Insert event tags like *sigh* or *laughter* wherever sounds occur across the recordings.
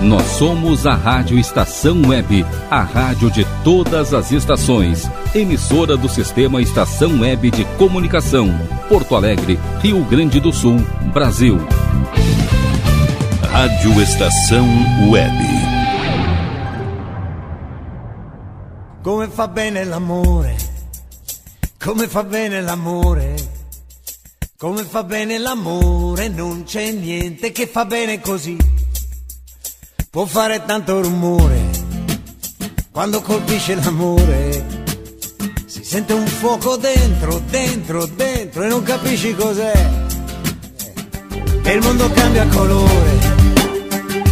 Nós somos a Rádio Estação Web, a rádio de todas as estações. Emissora do Sistema Estação Web de Comunicação. Porto Alegre, Rio Grande do Sul, Brasil. Rádio Estação Web. Come fa bene l'amore, come fa bene l'amore, come fa bene l'amore, non c'è niente che fa bene così. Può fare tanto rumore, quando colpisce l'amore, si sente un fuoco dentro, dentro, dentro e non capisci cos'è. E il mondo cambia colore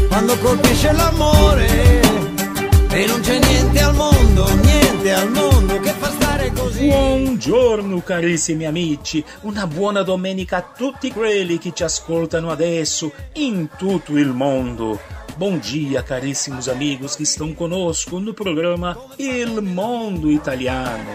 quando colpisce l'amore e non c'è niente al mondo, niente al mondo che fa stare così. Buongiorno carissimi amici, una buona domenica a tutti quelli che ci ascoltano adesso in tutto il mondo. Bom dia, caríssimos amigos que estão conosco no programa Il Mondo Italiano.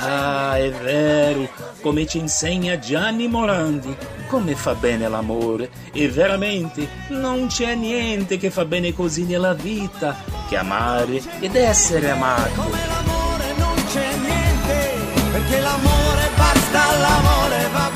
Ah, è vero, come ci insegna Gianni Morandi. Come fa bene l'amore. E veramente non c'è niente che fa bene così nella vita che amare ed essere amato. come l'amore non c'è niente, perché l'amore basta, l'amore va.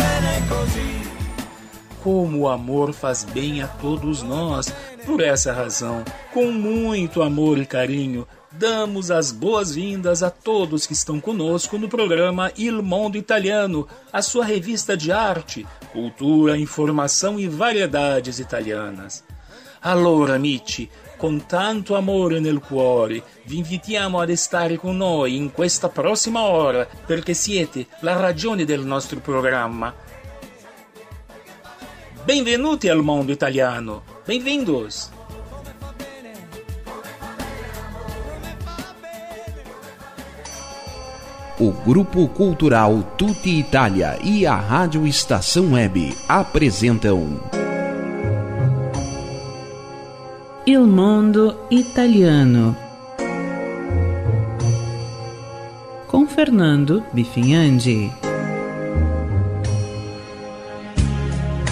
Como o amor faz bem a todos nós. Por essa razão, com muito amor e carinho, damos as boas-vindas a todos que estão conosco no programa Il Mondo Italiano, a sua revista de arte, cultura, informação e variedades italianas. Allora, amici, con tanto amore nel cuore, vi invitiamo ad stare con noi in questa prossima ora, perché siete la ragione del nostro programma. Benvenuti al mondo italiano, bem-vindos! O Grupo Cultural Tutti Itália e a Rádio Estação Web apresentam Il Mondo Italiano com Fernando Bifinhandi.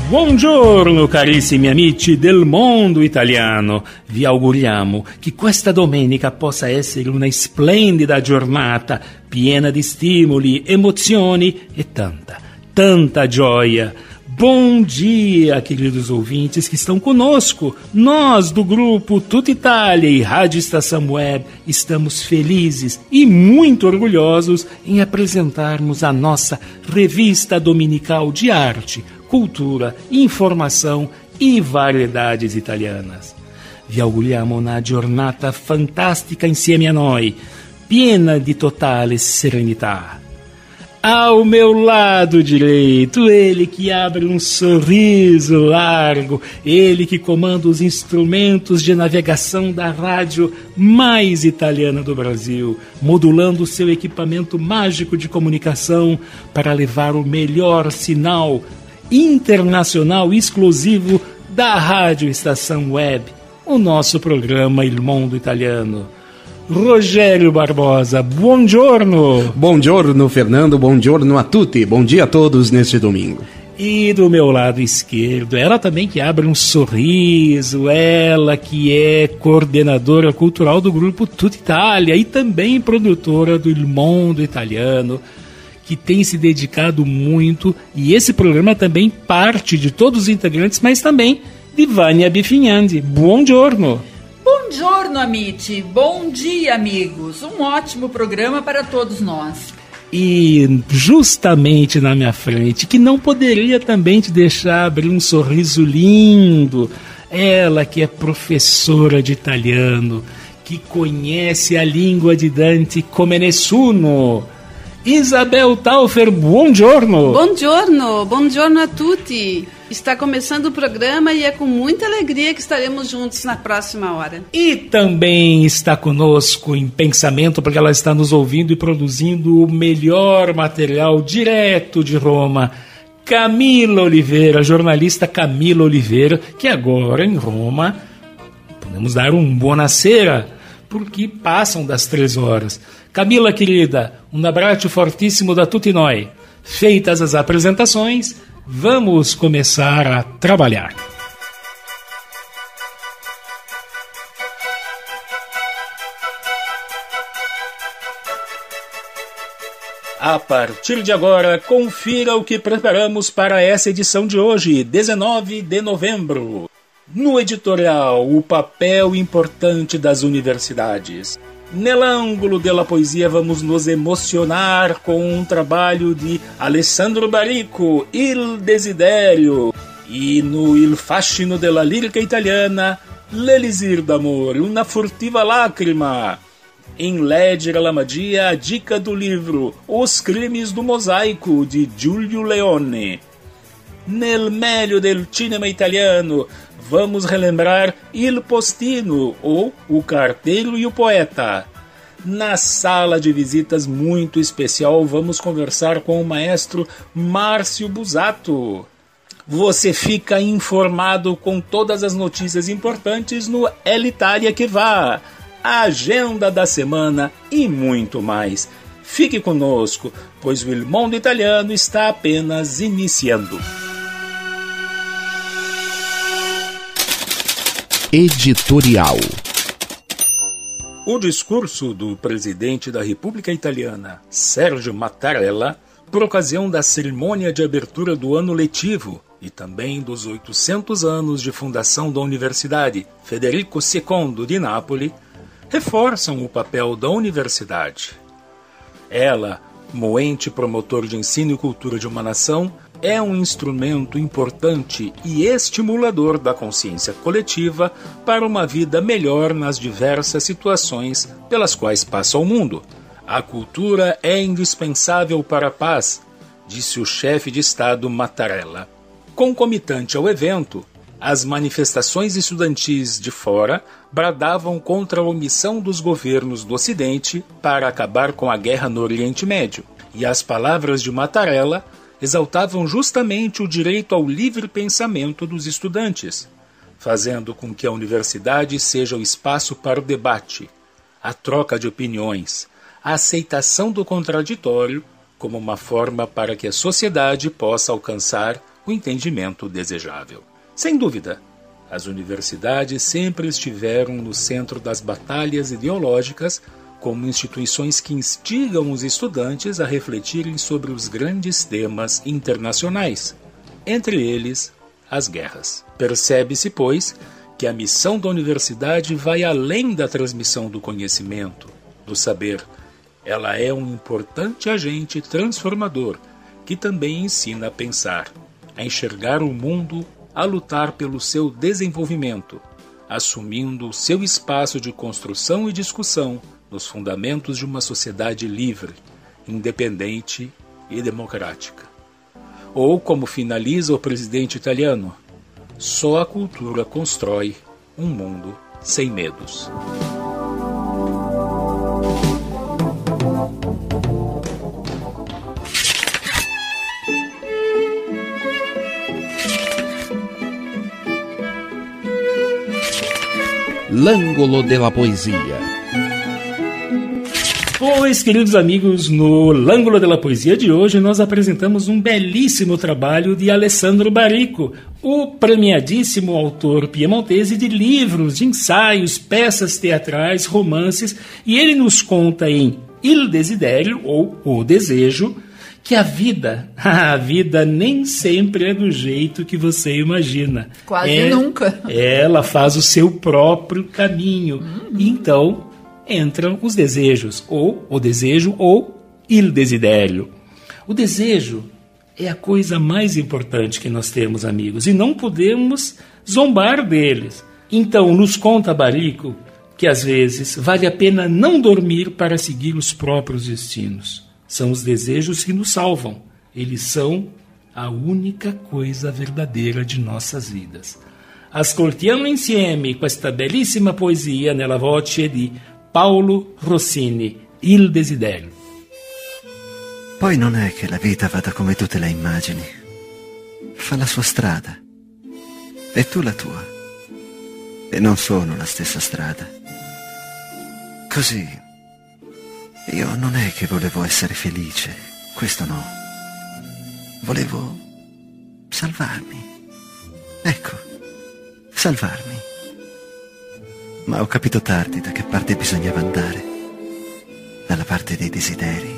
Buongiorno carissimi amici del mondo italiano, vi auguriamo che questa domenica possa essere una splendida giornata piena di stimoli, emozioni e tanta, tanta gioia. Bom dia, queridos ouvintes que estão conosco. Nós, do grupo Tuta Itália e Rádio Estação Web, estamos felizes e muito orgulhosos em apresentarmos a nossa revista dominical de arte, cultura, informação e variedades italianas. Vi auguriamo una giornata fantastica insieme a noi, piena di totale serenità. Ao meu lado direito, ele que abre um sorriso largo, ele que comanda os instrumentos de navegação da rádio mais italiana do Brasil, modulando seu equipamento mágico de comunicação para levar o melhor sinal internacional exclusivo da Rádio Estação Web, o nosso programa Il Mondo Italiano. Rogério Barbosa, buongiorno! Buongiorno, Fernando. Buongiorno a tutti. Bom dia a todos neste domingo. E do meu lado esquerdo, ela também que abre um sorriso, ela que é coordenadora cultural do grupo Tutta Itália e também produtora do Il Mondo Italiano, que tem se dedicado muito, e esse programa também parte de todos os integrantes, mas também de Vânia Bifinhandi. Buongiorno! Buongiorno, amici. Bom dia, amigos. Um ótimo programa para todos nós. E justamente na minha frente, que não poderia também te deixar abrir um sorriso lindo, ela que é professora de italiano, que conhece a língua de Dante come nessuno. Isabel Taufer, buongiorno! Buongiorno, buongiorno a tutti. Está começando o programa e é com muita alegria que estaremos juntos na próxima hora. E também está conosco em pensamento, porque ela está nos ouvindo e produzindo o melhor material direto de Roma. Camila Oliveira, jornalista Camila Oliveira, que agora em Roma podemos dar um buonasera, porque passam das três horas. Camila, querida, um abraço fortíssimo da tutti noi. Feitas as apresentações, Vamos começar a trabalhar. A partir de agora, confira o que preparamos para essa edição de hoje, 19 de novembro. No editorial, o papel importante das universidades. Nell'ângulo della poesia vamos nos emocionar com um trabalho de Alessandro Barico, Il Desiderio. E no Il fascino della lírica italiana, L'Elisir d'amore, una furtiva lacrima. Em Ledger Alamadia, a dica do livro Os Crimes do Mosaico, de Giulio Leone. Nel meglio del cinema italiano, vamos relembrar Il Postino, ou O Carteiro e o Poeta. Na sala de visitas muito especial, vamos conversar com o maestro Márcio Busato. Você fica informado com todas as notícias importantes no El Itália que vá, a agenda da semana e muito mais. Fique conosco, pois o Il Mondo Italiano está apenas iniciando. Editorial. O discurso do presidente da República Italiana, Sérgio Mattarella, por ocasião da cerimônia de abertura do ano letivo e também dos 800 anos de fundação da Universidade Federico II de Nápoles, reforçam o papel da universidade. Ela, moente promotor de ensino e cultura de uma nação, é um instrumento importante e estimulador da consciência coletiva para uma vida melhor nas diversas situações pelas quais passa o mundo. A cultura é indispensável para a paz, disse o chefe de Estado Mattarella. Concomitante ao evento, as manifestações estudantis de fora bradavam contra a omissão dos governos do Ocidente para acabar com a guerra no Oriente Médio, e as palavras de Mattarella exaltavam justamente o direito ao livre pensamento dos estudantes, fazendo com que a universidade seja o espaço para o debate, a troca de opiniões, a aceitação do contraditório como uma forma para que a sociedade possa alcançar o entendimento desejável. Sem dúvida, as universidades sempre estiveram no centro das batalhas ideológicas como instituições que instigam os estudantes a refletirem sobre os grandes temas internacionais, entre eles as guerras. Percebe-se, pois, que a missão da universidade vai além da transmissão do conhecimento, do saber. Ela é um importante agente transformador que também ensina a pensar, a enxergar o mundo, a lutar pelo seu desenvolvimento, assumindo seu espaço de construção e discussão nos fundamentos de uma sociedade livre, independente e democrática. Ou, como finaliza o presidente italiano, só a cultura constrói um mundo sem medos. L'Angolo della Poesia Pois, queridos amigos, no Lângulo da Poesia de hoje nós apresentamos um belíssimo trabalho de Alessandro Barico, o premiadíssimo autor piemontese de livros, de ensaios, peças teatrais, romances, e ele nos conta em Il Desiderio, ou O Desejo, que a vida, *laughs* a vida nem sempre é do jeito que você imagina. Quase é, nunca. Ela faz o seu próprio caminho. Uhum. Então, entram os desejos, ou o desejo, ou il desiderio. O desejo é a coisa mais importante que nós temos, amigos, e não podemos zombar deles. Então, nos conta Barico que às vezes vale a pena não dormir para seguir os próprios destinos. São os desejos que nos salvam. Eles são a única coisa verdadeira de nossas vidas. Ascoltiamo insieme questa bellissima poesia nella voce di Paolo Rossini, Il desiderio. Poi non è che la vita vada come tu te la immagini. Fa la sua strada. E tu la tua. E non sono la stessa strada. Così. Io non è che volevo essere felice. Questo no. Volevo salvarmi. Ecco, salvarmi. Ma ho capito tardi da che parte bisognava andare. Dalla parte dei desideri.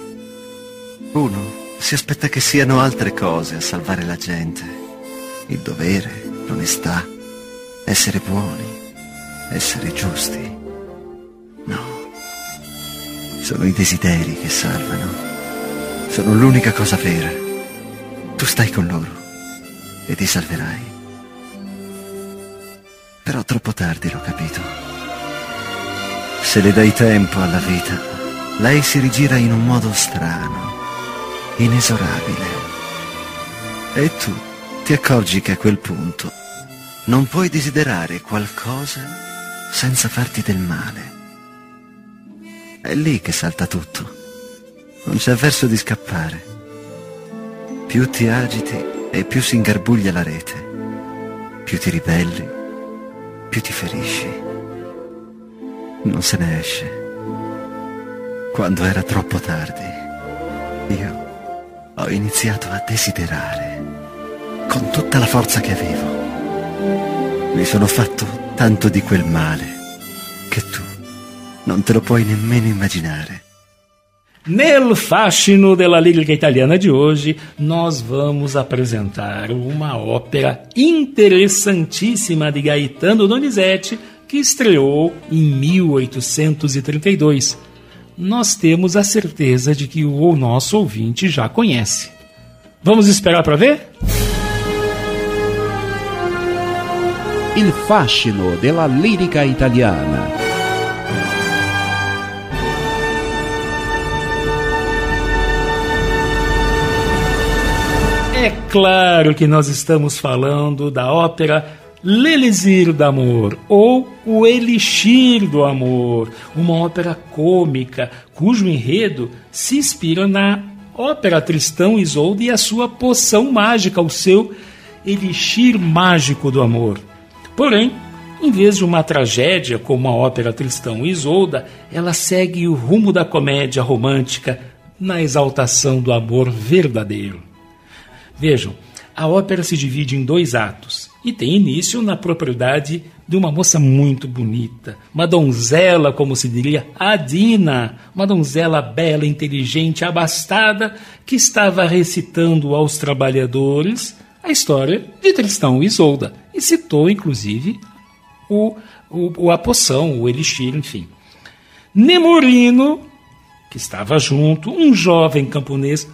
Uno si aspetta che siano altre cose a salvare la gente. Il dovere, l'onestà, essere buoni, essere giusti. No. Sono i desideri che salvano. Sono l'unica cosa vera. Tu stai con loro e ti salverai. Però troppo tardi l'ho capito. Se le dai tempo alla vita, lei si rigira in un modo strano, inesorabile. E tu ti accorgi che a quel punto non puoi desiderare qualcosa senza farti del male. È lì che salta tutto. Non c'è verso di scappare. Più ti agiti e più si ingarbuglia la rete. Più ti ribelli, più ti ferisci. Non se ne esce. Quando era troppo tardi, io ho iniziato a desiderare con tutta la forza che avevo. Mi sono fatto tanto di quel male che tu non te lo puoi nemmeno immaginare. Nel fascino della lírica italiana de hoje, nós vamos apresentar uma ópera interessantíssima de Gaetano Donizetti que estreou em 1832. Nós temos a certeza de que o nosso ouvinte já conhece. Vamos esperar para ver? Il fascino della lirica italiana. É claro que nós estamos falando da ópera L'Elixir d'Amor ou O Elixir do Amor, uma ópera cômica cujo enredo se inspira na ópera Tristão e Isolde e a sua poção mágica, o seu elixir mágico do amor. Porém, em vez de uma tragédia como a ópera Tristão e Isolda, ela segue o rumo da comédia romântica na exaltação do amor verdadeiro. Vejam, a ópera se divide em dois atos e tem início na propriedade de uma moça muito bonita, uma donzela, como se diria, Adina, uma donzela bela, inteligente, abastada, que estava recitando aos trabalhadores a história de Tristão e Isolda e citou, inclusive, o, o, a poção, o elixir, enfim. Nemorino, que estava junto, um jovem camponês,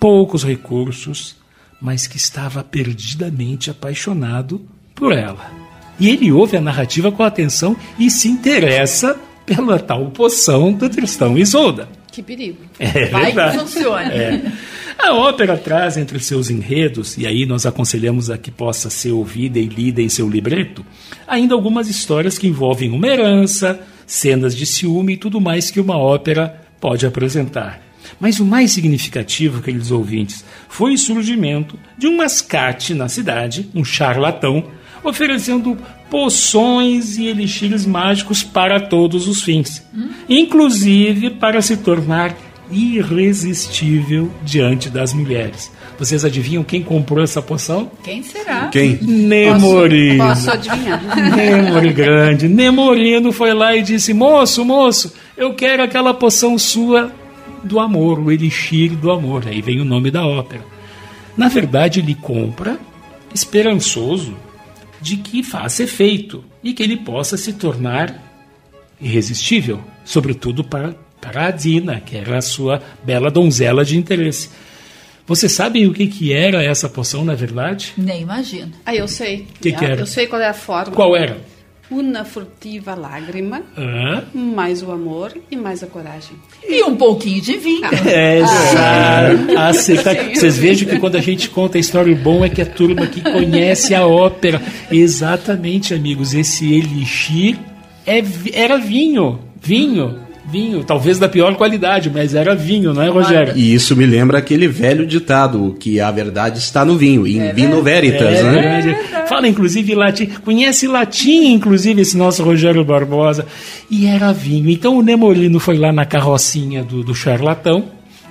poucos recursos, mas que estava perdidamente apaixonado por ela. E ele ouve a narrativa com atenção e se interessa pela tal poção do Tristão e Isolda. Que perigo. É Vai que verdade. funcione. É. A ópera traz entre seus enredos, e aí nós aconselhamos a que possa ser ouvida e lida em seu libreto, ainda algumas histórias que envolvem uma herança, cenas de ciúme e tudo mais que uma ópera pode apresentar. Mas o mais significativo, queridos ouvintes, foi o surgimento de um mascate na cidade, um charlatão, oferecendo poções e elixires mágicos para todos os fins, inclusive para se tornar irresistível diante das mulheres. Vocês adivinham quem comprou essa poção? Quem será? Quem? Nemorino. Posso adivinhar. *laughs* Nemori grande. Nemorino foi lá e disse: Moço, moço, eu quero aquela poção sua do amor, o elixir do amor. Aí vem o nome da ópera. Na verdade, ele compra esperançoso de que faça efeito e que ele possa se tornar irresistível, sobretudo para, para a Dina, que era a sua bela donzela de interesse. Vocês sabem o que, que era essa poção, na verdade? Nem imagino. Ah, eu sei. Que que Ah, era? Eu sei qual é a forma. Qual era? Uma furtiva lágrima, Hã? mais o amor e mais a coragem. E um pouquinho de vinho. É, exato. Ah, cê tá- Vocês vejam que quando a gente conta a história, o bom é que a turma que conhece a ópera. Exatamente, amigos. Esse elixir é, era vinho. Vinho. Vinho. Talvez da pior qualidade, mas era vinho, não é, Rogério? E isso me lembra aquele velho ditado, que a verdade está no vinho, in vino veritas, É né? verdade. Fala inclusive latim, conhece latim, inclusive, esse nosso Rogério Barbosa. E era vinho. Então o Nemolino foi lá na carrocinha do, do charlatão,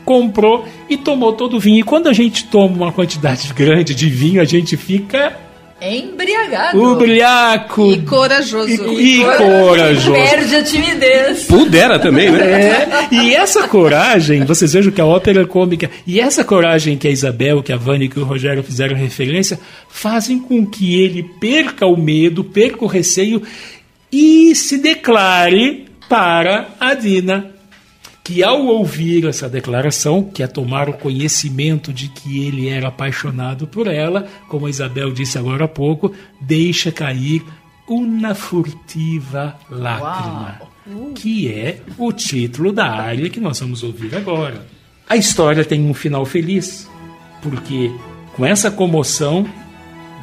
comprou e tomou todo o vinho. E quando a gente toma uma quantidade *laughs* grande de vinho, a gente fica Embriagado. ubriaco E corajoso. e, e corajoso. Perde a timidez. Pudera também, né? *laughs* É, e essa coragem, vocês vejam que a ópera é cômica, e essa coragem que a Isabel, que a Vânia e que o Rogério fizeram referência, fazem com que ele perca o medo, perca o receio e se declare para a Dina. Que ao ouvir essa declaração, que é tomar o conhecimento de que ele era apaixonado por ela, como a Isabel disse agora há pouco, deixa cair uma furtiva lágrima que é o título da área que nós vamos ouvir agora. A história tem um final feliz, porque com essa comoção,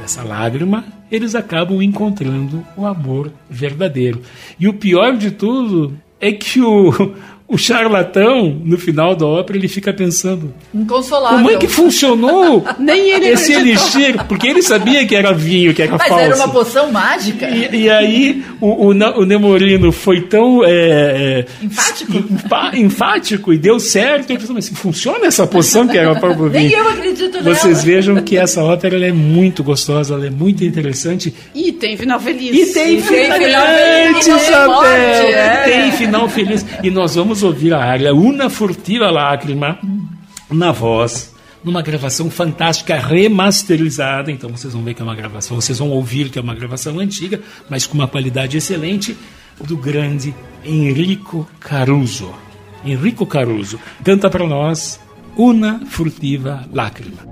dessa lágrima, eles acabam encontrando o amor verdadeiro. E o pior de tudo é que o, o charlatão, no final da ópera, ele fica pensando: Inconsolável. como é que funcionou *laughs* Nem ele esse acreditou. elixir? Porque ele sabia que era vinho, que era Mas falso. era uma poção mágica. E, e aí o, o, o Nemorino foi tão é, é, Enfático? enfático e deu certo. Ele pensou, mas funciona essa poção que era para o *laughs* Nem vinho? eu acredito nela. Vocês vejam que essa ópera ela é muito gostosa, ela é muito interessante. E tem final feliz. E tem final final feliz, feliz, não tem morte, Isabel! é. Tem final feliz. E nós vamos ouvir a área Una Furtiva Lágrima na voz, numa gravação fantástica, remasterizada. Então vocês vão ver que é uma gravação, vocês vão ouvir que é uma gravação antiga, mas com uma qualidade excelente, do grande Enrico Caruso. Enrico Caruso canta para nós Una Furtiva Lágrima.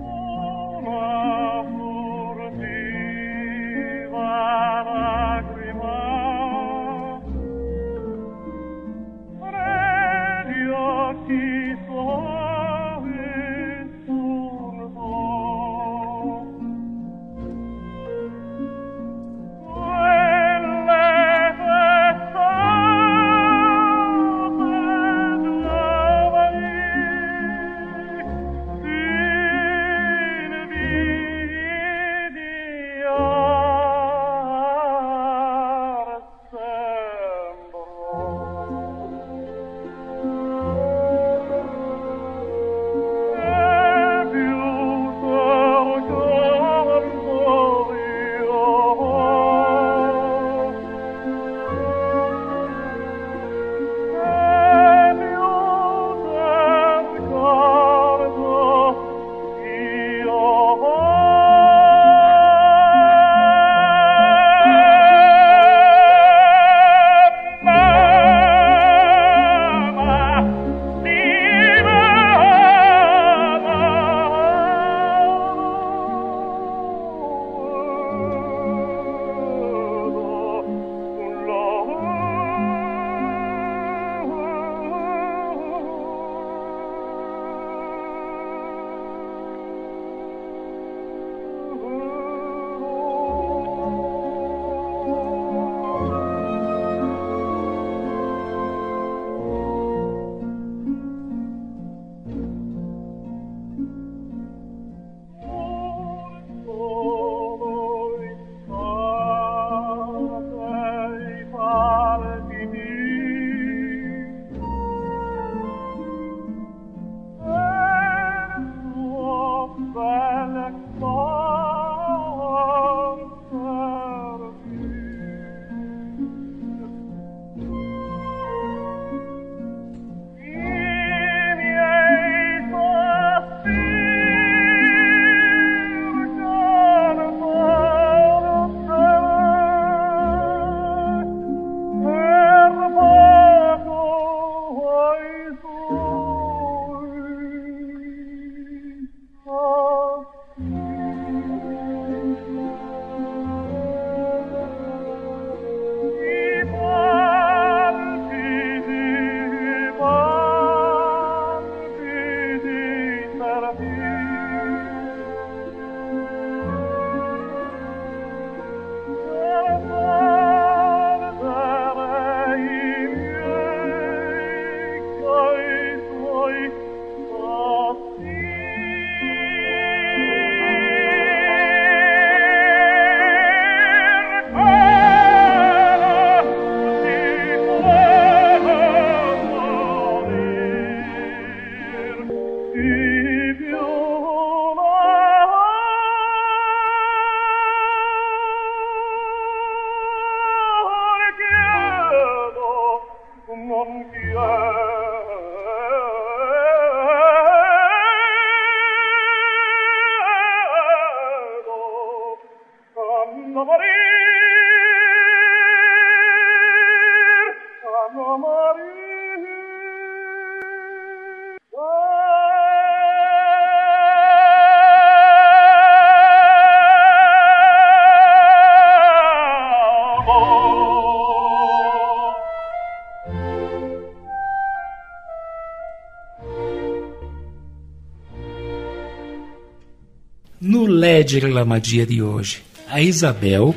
No Ledger Lamadia de hoje, a Isabel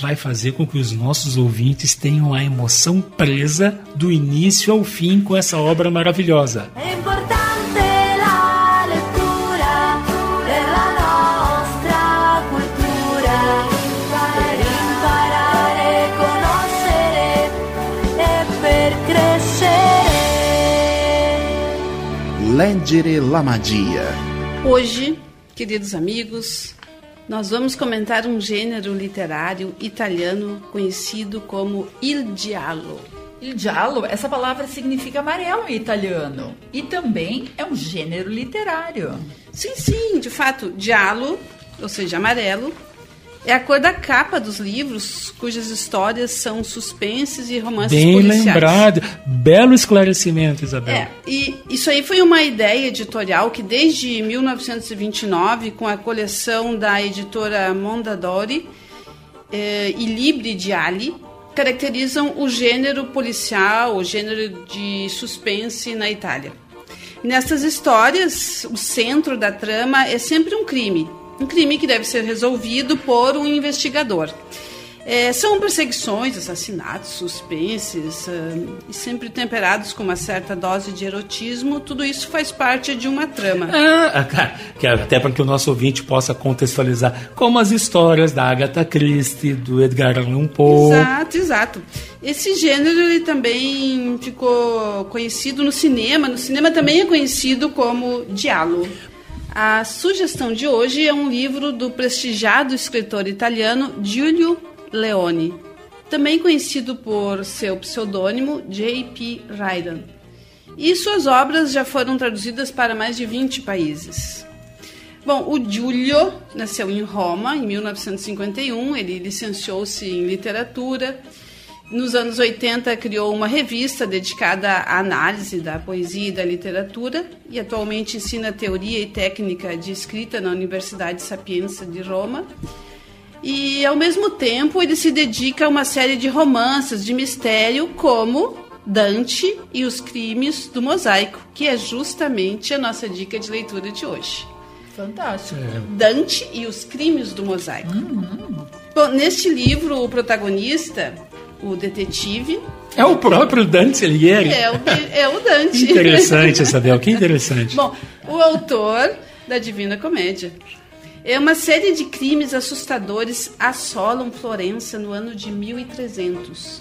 vai fazer com que os nossos ouvintes tenham a emoção presa do início ao fim com essa obra maravilhosa. È importante e. Leggere la magia. Hoje, queridos amigos, nós vamos comentar um gênero literário italiano conhecido como il giallo. Il giallo, essa palavra significa amarelo em italiano. E também é um gênero literário. Sim, sim, de fato, giallo, ou seja, amarelo, é a cor da capa dos livros cujas histórias são suspenses e romances Bem policiais. lembrado. Belo esclarecimento, Isabel. É, e isso aí foi uma ideia editorial que desde 1929, com a coleção da editora Mondadori eh, e Libri di Ali, caracterizam o gênero policial, o gênero de suspense na Itália. Nessas histórias, o centro da trama é sempre um crime, um crime que deve ser resolvido por um investigador. É, são perseguições, assassinatos, suspenses, ah, e sempre temperados com uma certa dose de erotismo, tudo isso faz parte de uma trama. Ah, que até para que o nosso ouvinte possa contextualizar, como as histórias da Agatha Christie, do Edgar Allan Poe. Exato, exato. Esse gênero ele também ficou conhecido no cinema. No cinema também é conhecido como diálogo. A sugestão de hoje é um livro do prestigiado escritor italiano Giulio Leone, também conhecido por seu pseudônimo J.P. Ryden. E suas obras já foram traduzidas para mais de 20 países. Bom, o Giulio nasceu em Roma em 1951, ele licenciou-se em literatura. Nos anos 80 criou uma revista dedicada à análise da poesia e da literatura e atualmente ensina teoria e técnica de escrita na Universidade Sapienza de Roma. E ao mesmo tempo ele se dedica a uma série de romances de mistério como Dante e os Crimes do Mosaico, que é justamente a nossa dica de leitura de hoje. Fantástico. Dante e os Crimes do Mosaico. Bom, neste livro, o protagonista, o detetive, É o próprio Dante Alighieri. é o, é o Dante. Interessante, Isabel, que interessante. Bom, o autor da Divina Comédia. É uma série de crimes assustadores assolam Florença no ano de 1300.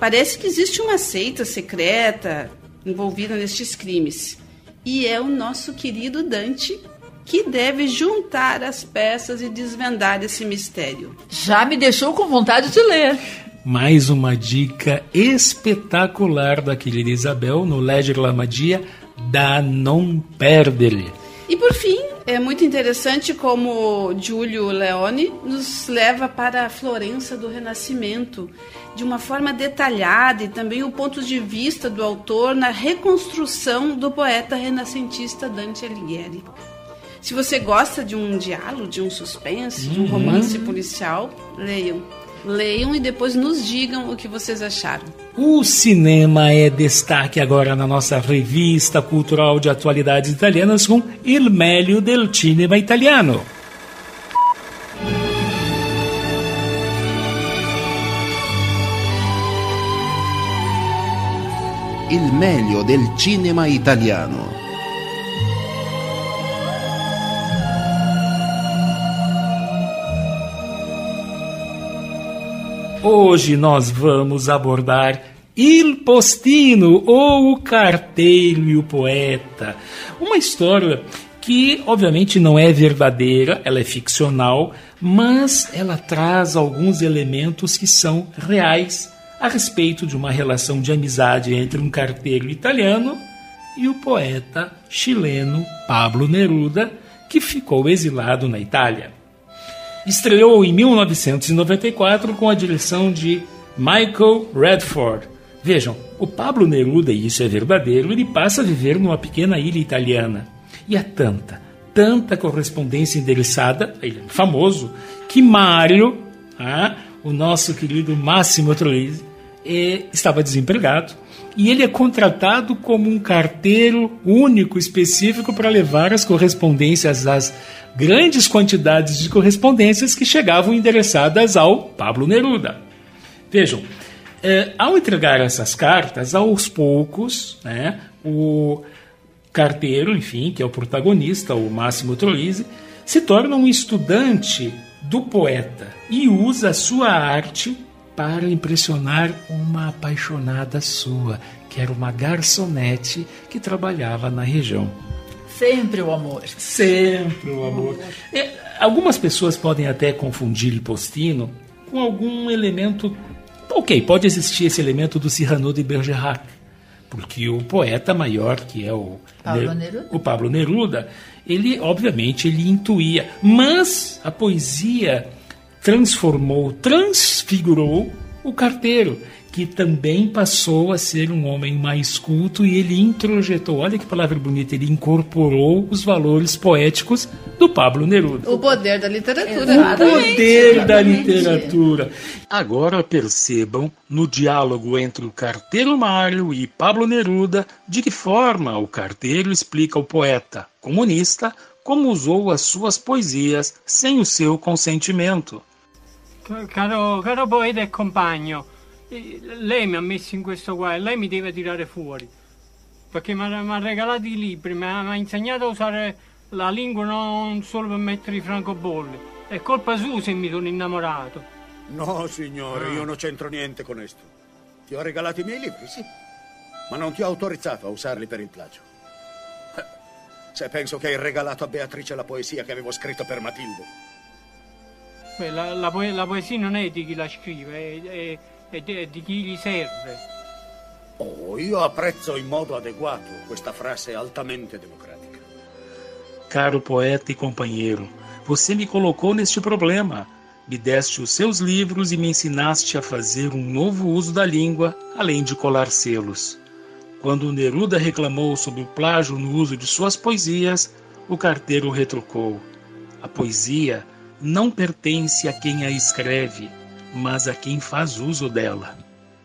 Parece que existe uma seita secreta envolvida nestes crimes. E é o nosso querido Dante que deve juntar as peças e desvendar esse mistério. Já me deixou com vontade de ler. Mais uma dica espetacular da querida Isabel no Ledger Lamadia da Não Perdere. E por fim, é muito interessante como Giulio Leone nos leva para a Florença do Renascimento, de uma forma detalhada e também o ponto de vista do autor na reconstrução do poeta renascentista Dante Alighieri. Se você gosta de um diálogo, de um suspense, de um Uhum. romance policial, leiam. Leiam e depois nos digam o que vocês acharam. O cinema é destaque agora na nossa revista cultural de atualidades italianas com Il Meglio del Cinema Italiano. Il meglio del cinema italiano. Hoje nós vamos abordar Il Postino, ou O Carteiro e o Poeta. Uma história que, obviamente, não é verdadeira, ela é ficcional, mas ela traz alguns elementos que são reais a respeito de uma relação de amizade entre um carteiro italiano e o poeta chileno Pablo Neruda, que ficou exilado na Itália. Estreou em 1994 com a direção de Michael Redford. Vejam, o Pablo Neruda, e isso é verdadeiro, ele passa a viver numa pequena ilha italiana. E há tanta, tanta correspondência endereçada, ele é famoso, que Mário, ah, o nosso querido Máximo Troisi, eh, estava desempregado e ele é contratado como um carteiro único, específico, para levar as correspondências, as grandes quantidades de correspondências que chegavam endereçadas ao Pablo Neruda. Vejam, eh, ao entregar essas cartas, aos poucos, né, o carteiro, enfim, que é o protagonista, o Máximo Troisi, se torna um estudante do poeta e usa a sua arte para impressionar uma apaixonada sua, que era uma garçonete que trabalhava na região. Sempre o amor. Sempre o amor. É, algumas pessoas podem até confundir Postino com algum elemento. Ok, pode existir esse elemento do Cyrano de Bergerac, porque o poeta maior, que é o Pablo Neruda. o Pablo Neruda, ele obviamente ele intuía, mas a poesia transformou, transfigurou o carteiro, que também passou a ser um homem mais culto e ele introjetou, olha que palavra bonita, ele incorporou os valores poéticos do Pablo Neruda. O poder da literatura. O poder da literatura. Agora percebam, no diálogo entre o carteiro Mário e Pablo Neruda, de que forma o carteiro explica ao poeta comunista como usou as suas poesias sem o seu consentimento. Caro, caro poeta e compagno, eh, lei mi ha messo in questo e lei mi deve tirare fuori. Perché mi ha regalato i libri, mi ha, insegnato a usare la lingua non solo per mettere i francobolli. È colpa sua se mi sono innamorato. No, signore, Ah. io non c'entro niente con esto. Ti ho regalato i miei libri, sì. Ma non ti ho autorizzato a usarli per il plagio. Eh, Se penso che hai regalato a Beatrice la poesia che avevo scritto per Matilde. Beh, la, la la poesia non è di chi la scrive, è, è- è di, chi gli serve. Oh, io apprezzo in modo adeguato questa frase altamente democratica. Caro poeta e companheiro, você me colocou neste problema. Me deste os seus livros e me ensinaste a fazer um novo uso da língua, além de colar selos. Quando Neruda reclamou sobre o plágio no uso de suas poesias, o carteiro retrucou: A poesia não pertence a quem a escreve, mas a quem faz uso dela.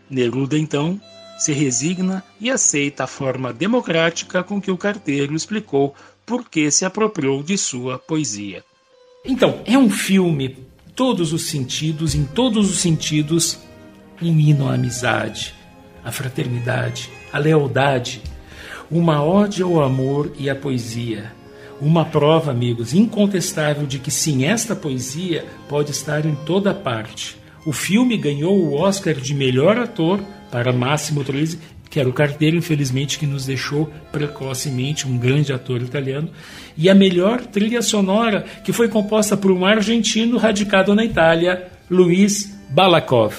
Neruda, então, se resigna e aceita a forma democrática com que o carteiro explicou por que se apropriou de sua poesia. Então, é um filme, todos os sentidos, em todos os sentidos, um hino à amizade, à fraternidade, à lealdade, uma ode ao amor e à poesia. Uma prova, amigos, incontestável de que sim, esta poesia pode estar em toda parte. O filme ganhou o Oscar de melhor ator para Máximo Troisi, que era o carteiro, infelizmente, que nos deixou precocemente, um grande ator italiano, e a melhor trilha sonora, que foi composta por um argentino radicado na Itália, Luiz Balakov.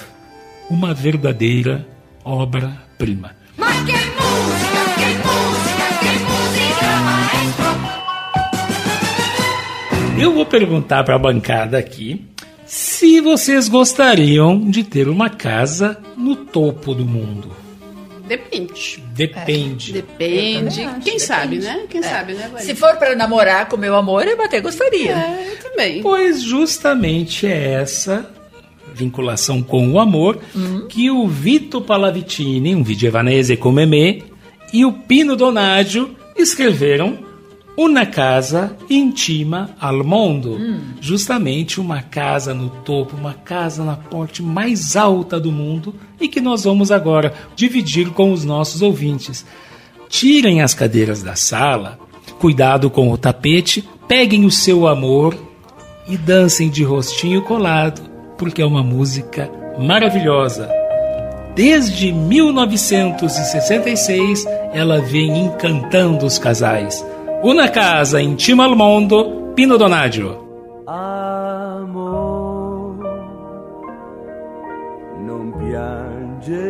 Uma verdadeira obra-prima. Eu vou perguntar para a bancada aqui se vocês gostariam de ter uma casa no topo do mundo. Depende. Depende. Depende. Também acho, Quem sabe, depende. né? Quem É. sabe, né? Se for para namorar com meu amor, eu até gostaria. É, eu também. Pois justamente é essa vinculação com o amor que o Vito Pallavicini, um videvanese come me, e o Pino Donaggio escreveram Una casa intima al mondo. Justamente uma casa no topo, uma casa na parte mais alta do mundo e que nós vamos agora dividir com os nossos ouvintes. Tirem as cadeiras da sala, cuidado com o tapete, peguem o seu amor e dancem de rostinho colado, porque é uma música maravilhosa. Desde 1966, ela vem encantando os casais. Una casa intima al mondo, Pino Donaggio. Amor, non piangere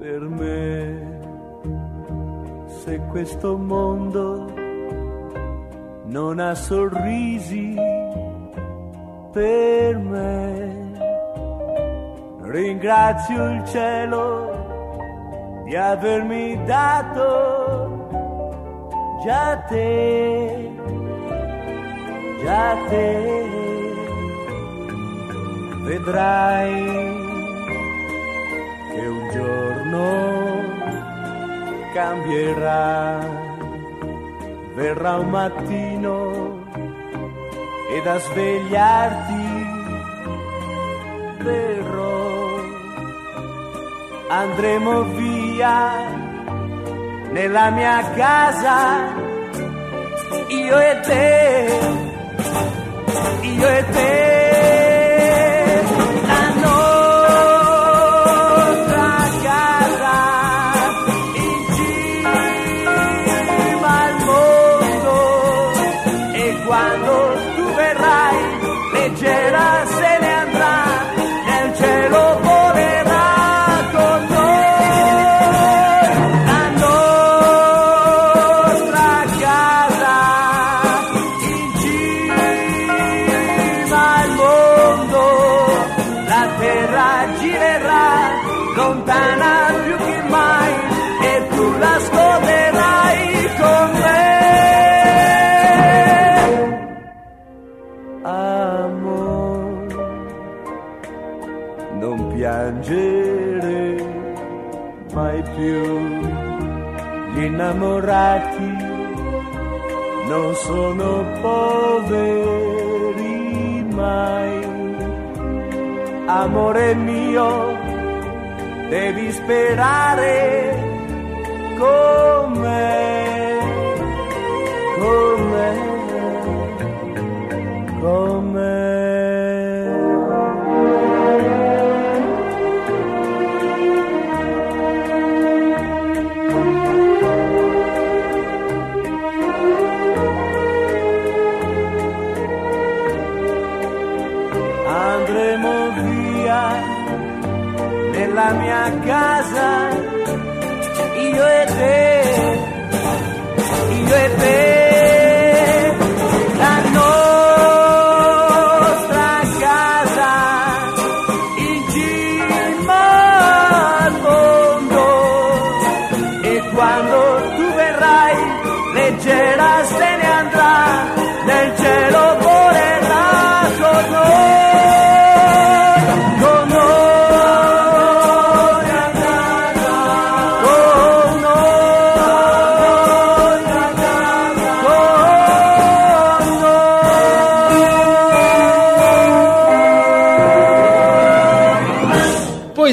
per me se questo mondo non ha sorrisi per me. Ringrazio il cielo di avermi dato già te, già te. Vedrai che un giorno cambierà, verrà un mattino ed a svegliarti verrò. Andremo via nella mia casa, io e te, io e te. Sono poveri mai. Amore mio, devi sperare con me,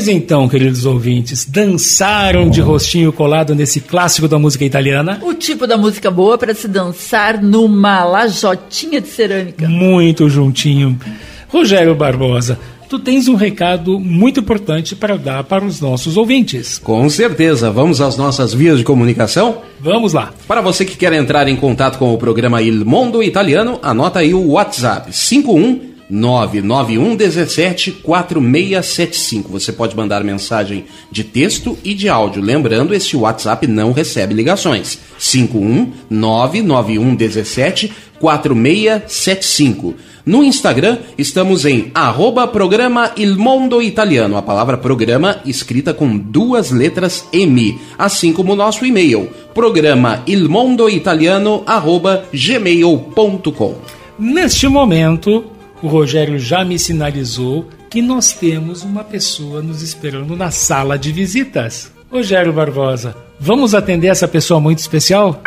então, queridos ouvintes, dançaram de rostinho colado nesse clássico da música italiana? O tipo da música boa para se dançar numa lajotinha de cerâmica. Muito juntinho. Rogério Barbosa, tu tens um recado muito importante para dar para os nossos ouvintes. Com certeza. Vamos às nossas vias de comunicação? Vamos lá. Para você que quer entrar em contato com o programa Il Mondo Italiano, anota aí o WhatsApp 51 991 17 4675. Você pode mandar mensagem de texto e de áudio. Lembrando, este WhatsApp não recebe ligações. 51 991 17 4675. No Instagram, estamos em arroba programa Il Mondo Italiano, a palavra programa escrita com duas letras M, assim como o nosso e-mail, programa arroba gmail.com. Neste momento, o Rogério já me sinalizou que nós temos uma pessoa nos esperando na sala de visitas. Rogério Barbosa, vamos atender essa pessoa muito especial?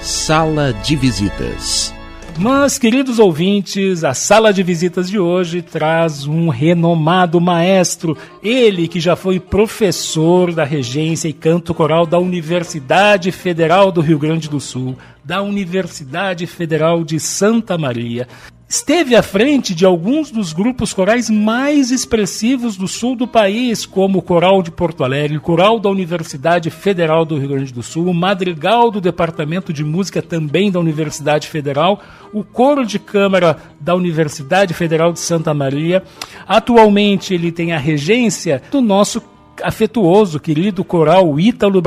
Sala de visitas. Mas, queridos ouvintes, a sala de visitas de hoje traz um renomado maestro, ele que já foi professor da regência e canto coral da Universidade Federal do Rio Grande do Sul, da Universidade Federal de Santa Maria. Esteve à frente de alguns dos grupos corais mais expressivos do sul do país, como o Coral de Porto Alegre, o Coral da Universidade Federal do Rio Grande do Sul, o Madrigal do Departamento de Música também da Universidade Federal, o Coro de Câmara da Universidade Federal de Santa Maria. Atualmente ele tem a regência do nosso afetuoso, querido coral ítalo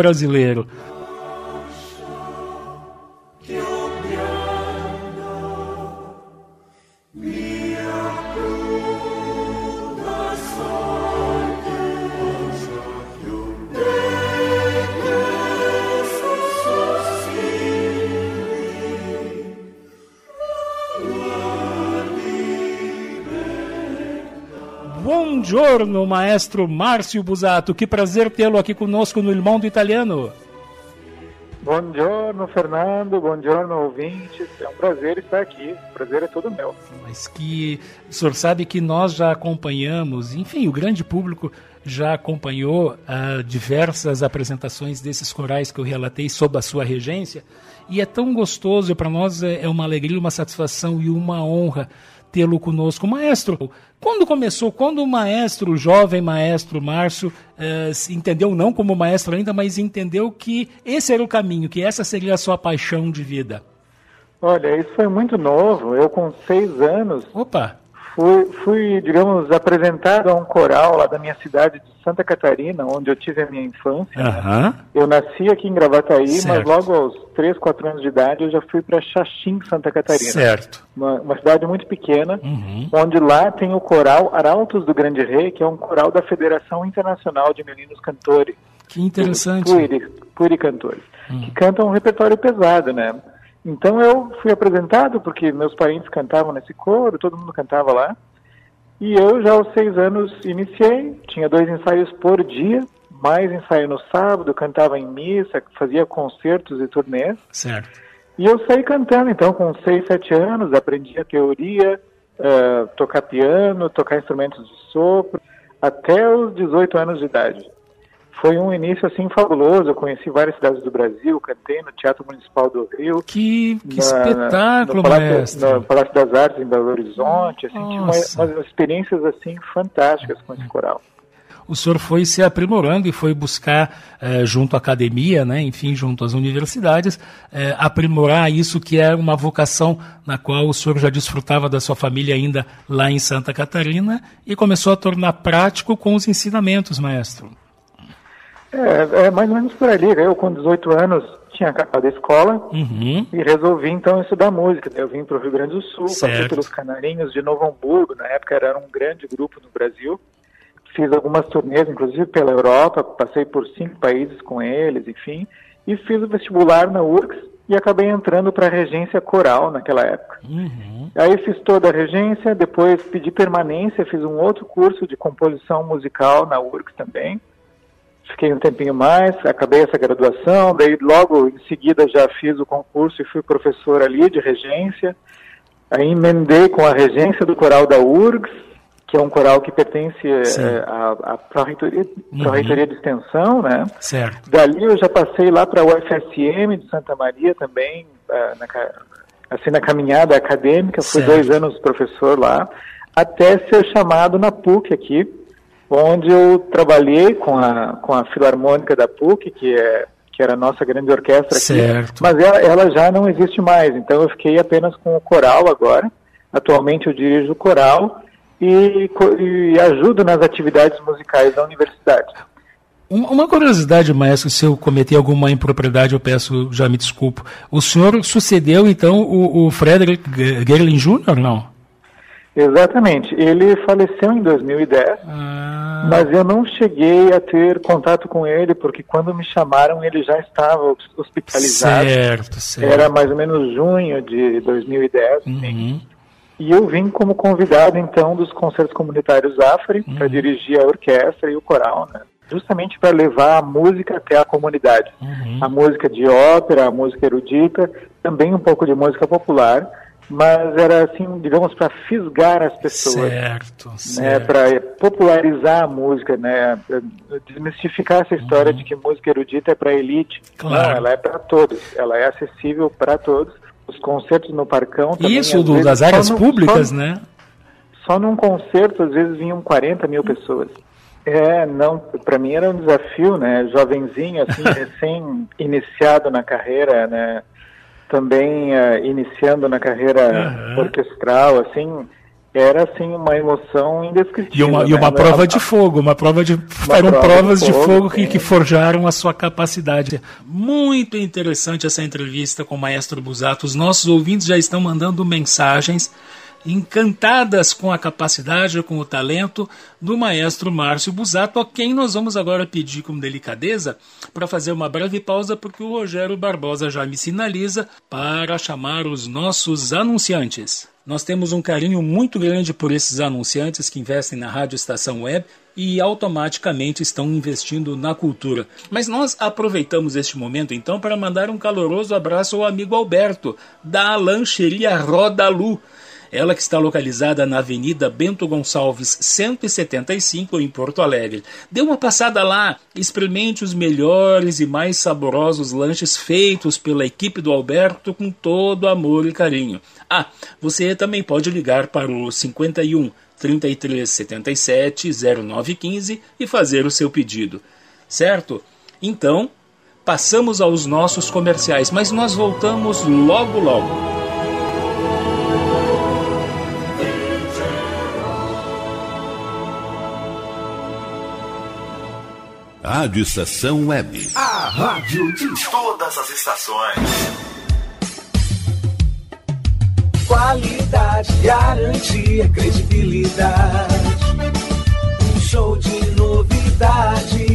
brasileiro. Buongiorno, maestro Márcio Busato. Que prazer tê-lo aqui conosco no Il Mondo Italiano. Buongiorno, Fernando. Buongiorno, ouvintes. É um prazer estar aqui. O prazer é todo meu. Mas que o senhor sabe que nós já acompanhamos, enfim, o grande público já acompanhou uh, diversas apresentações desses corais que eu relatei sob a sua regência. E é tão gostoso, para nós é, é uma alegria, uma satisfação e uma honra tê-lo conosco. Maestro, quando começou, quando o maestro, o jovem maestro Márcio, eh, entendeu, não como maestro ainda, mas entendeu que esse era o caminho, que essa seria a sua paixão de vida? Olha, isso foi muito novo. Eu, com seis anos, Opa. Fui, fui, digamos, apresentado a um coral lá da minha cidade de Santa Catarina, onde eu tive a minha infância. Aham. Eu nasci aqui em Gravataí, Certo. mas logo aos 3, 4 anos de idade eu já fui para Xaxim, Santa Catarina. Certo. Uma, uma cidade muito pequena, Uhum. onde lá tem o coral Arautos do Grande Rei, que é um coral da Federação Internacional de Meninos Cantores. Que interessante. Pueri cantores, que cantam um repertório pesado, né? Então eu fui apresentado porque meus parentes cantavam nesse coro, todo mundo cantava lá. E eu já aos seis anos iniciei, tinha dois ensaios por dia, mais ensaio no sábado, cantava em missa, fazia concertos e turnês. Certo. E eu saí cantando, então, com seis, sete anos, aprendi a teoria, eh, tocar piano, tocar instrumentos de sopro, até os 18 anos de idade. Foi um início, assim, fabuloso. Eu conheci várias cidades do Brasil, cantei no Teatro Municipal do Rio. Que, que na- espetáculo, no Palácio, mestre. no Palácio das Artes, em Belo Horizonte. Assim, tive uma- umas experiências, assim, fantásticas com esse coral. O senhor foi se aprimorando e foi buscar, eh, junto à academia, né, enfim, junto às universidades, eh, aprimorar isso que é uma vocação na qual o senhor já desfrutava da sua família ainda lá em Santa Catarina e começou a tornar prático com os ensinamentos, maestro. É, é mais ou menos por ali. Eu, com 18 anos, tinha acabado a escola Uhum. e resolvi, então, estudar música. Eu vim para o Rio Grande do Sul, passei Certo. pelos Canarinhos de Novo Hamburgo. Na época era um grande grupo no Brasil. Fiz algumas turnês, inclusive pela Europa, passei por cinco países com eles, enfim. E fiz o vestibular na URGS e acabei entrando para a regência coral naquela época. Uhum. Aí fiz toda a regência, depois pedi permanência, fiz um outro curso de composição musical na URGS também. Fiquei um tempinho mais, acabei essa graduação, daí logo em seguida já fiz o concurso e fui professor ali de regência. Aí emendei com a regência do coral da URGS, que é um coral que pertence eh, à, à Pró-Reitoria Uhum. De Extensão, né? Certo. Dali eu já passei lá para a UFSM de Santa Maria também, ah, na, assim na caminhada acadêmica, fui Certo. dois anos professor lá, até ser chamado na PUC aqui, onde eu trabalhei com a, com a Filarmônica da PUC, que, é, que era a nossa grande orquestra aqui, Certo. mas ela, ela já não existe mais, então eu fiquei apenas com o coral agora, atualmente eu dirijo o coral e, e ajudo nas atividades musicais da universidade. Um- Uma curiosidade, maestro, se eu cometer alguma impropriedade, eu peço, já me desculpo. O senhor sucedeu, então, o, o Frederick Ge- Gerlin Jr., não? Exatamente. Ele faleceu em 2010, Ah. mas eu não cheguei a ter contato com ele, porque quando me chamaram ele já estava hos- hospitalizado. Certo, certo. Era mais ou menos junho de 2010. Uhum. E eu vim como convidado, então, dos concertos comunitários Afri, Uhum. para dirigir a orquestra e o coral, né? justamente para levar a música até a comunidade. Uhum. A música de ópera, a música erudita, também um pouco de música popular, mas era assim, digamos, para fisgar as pessoas. Certo, Né, certo. para popularizar a música, né, desmistificar essa história Uhum. de que música erudita é para elite. Claro. Não, ela é para todos, ela é acessível para todos. os concertos no Parcão também. Isso, às do- vezes, das áreas no- públicas, só- né? Só num concerto, às vezes, vinham 40 mil pessoas. É, não, para mim era um desafio, né? Jovenzinho, assim, *laughs* recém-iniciado na carreira, né? Também eh, iniciando na carreira orquestral, assim, era, assim, uma emoção E indescritível. uma, e né? uma prova de fogo, uma prova de. eram prova de provas de fogo, fogo que, que forjaram a sua capacidade. Muito interessante essa entrevista com o Maestro Busato. Os nossos ouvintes já estão mandando mensagens encantadas com a capacidade, com o talento do maestro Márcio Busato, a quem nós vamos agora pedir com delicadeza para fazer uma breve pausa, porque o Rogério Barbosa já me sinaliza para chamar os nossos anunciantes. Nós temos um carinho muito grande por esses anunciantes que investem na Rádio Estação Web e automaticamente estão investindo na cultura. Mas nós aproveitamos este momento então para mandar um caloroso abraço ao amigo Alberto, da Lancheria Rodalu. Ela que está localizada na Avenida Bento Gonçalves 175 em Porto Alegre. Dê uma passada lá, experimente os melhores e mais saborosos lanches feitos pela equipe do Alberto com todo amor e carinho. Ah, você também pode ligar para o 51 33 77 0915 e fazer o seu pedido. Certo? Então, passamos aos nossos comerciais, mas nós voltamos logo logo. Rádio Estação Web. A rádio de todas as estações. Qualidade, garantia, credibilidade. Um show de novidades.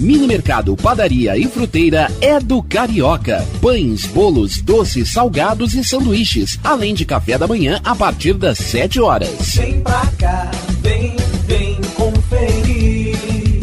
Mini Mercado, Padaria e Fruteira é do Carioca. Pães, bolos, doces, salgados e sanduíches, além de café da manhã a partir das 7 horas. Vem pra cá, vem.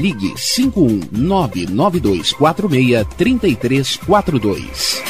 ligue 51992463342.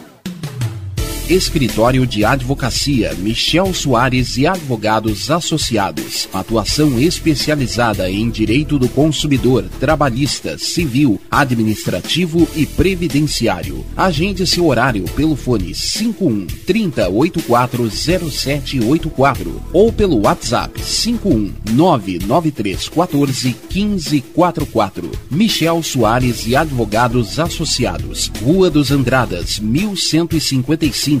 Escritório de Advocacia Michel Soares e Advogados Associados. Atuação especializada em direito do consumidor, trabalhista, civil, administrativo e previdenciário. Agende seu horário pelo fone 51 30840784 ou pelo WhatsApp 51 99314 1544. Michel Soares e Advogados Associados. Rua dos Andradas, 1155,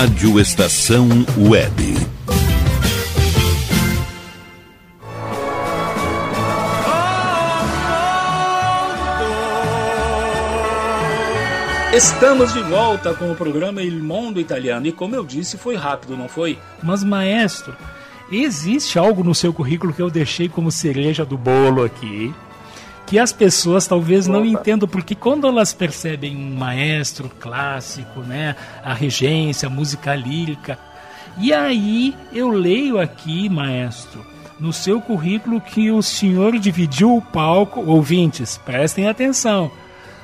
Rádio Estação Web. Estamos de volta com o programa Il Mondo Italiano e como eu disse, foi rápido, não foi? Mas maestro, existe algo no seu currículo que eu deixei como cereja do bolo aqui que as pessoas talvez não entendam, porque quando elas percebem um maestro clássico, né, a regência, a música lírica, e aí eu leio aqui, maestro, no seu currículo que o senhor dividiu o palco, ouvintes, prestem atenção.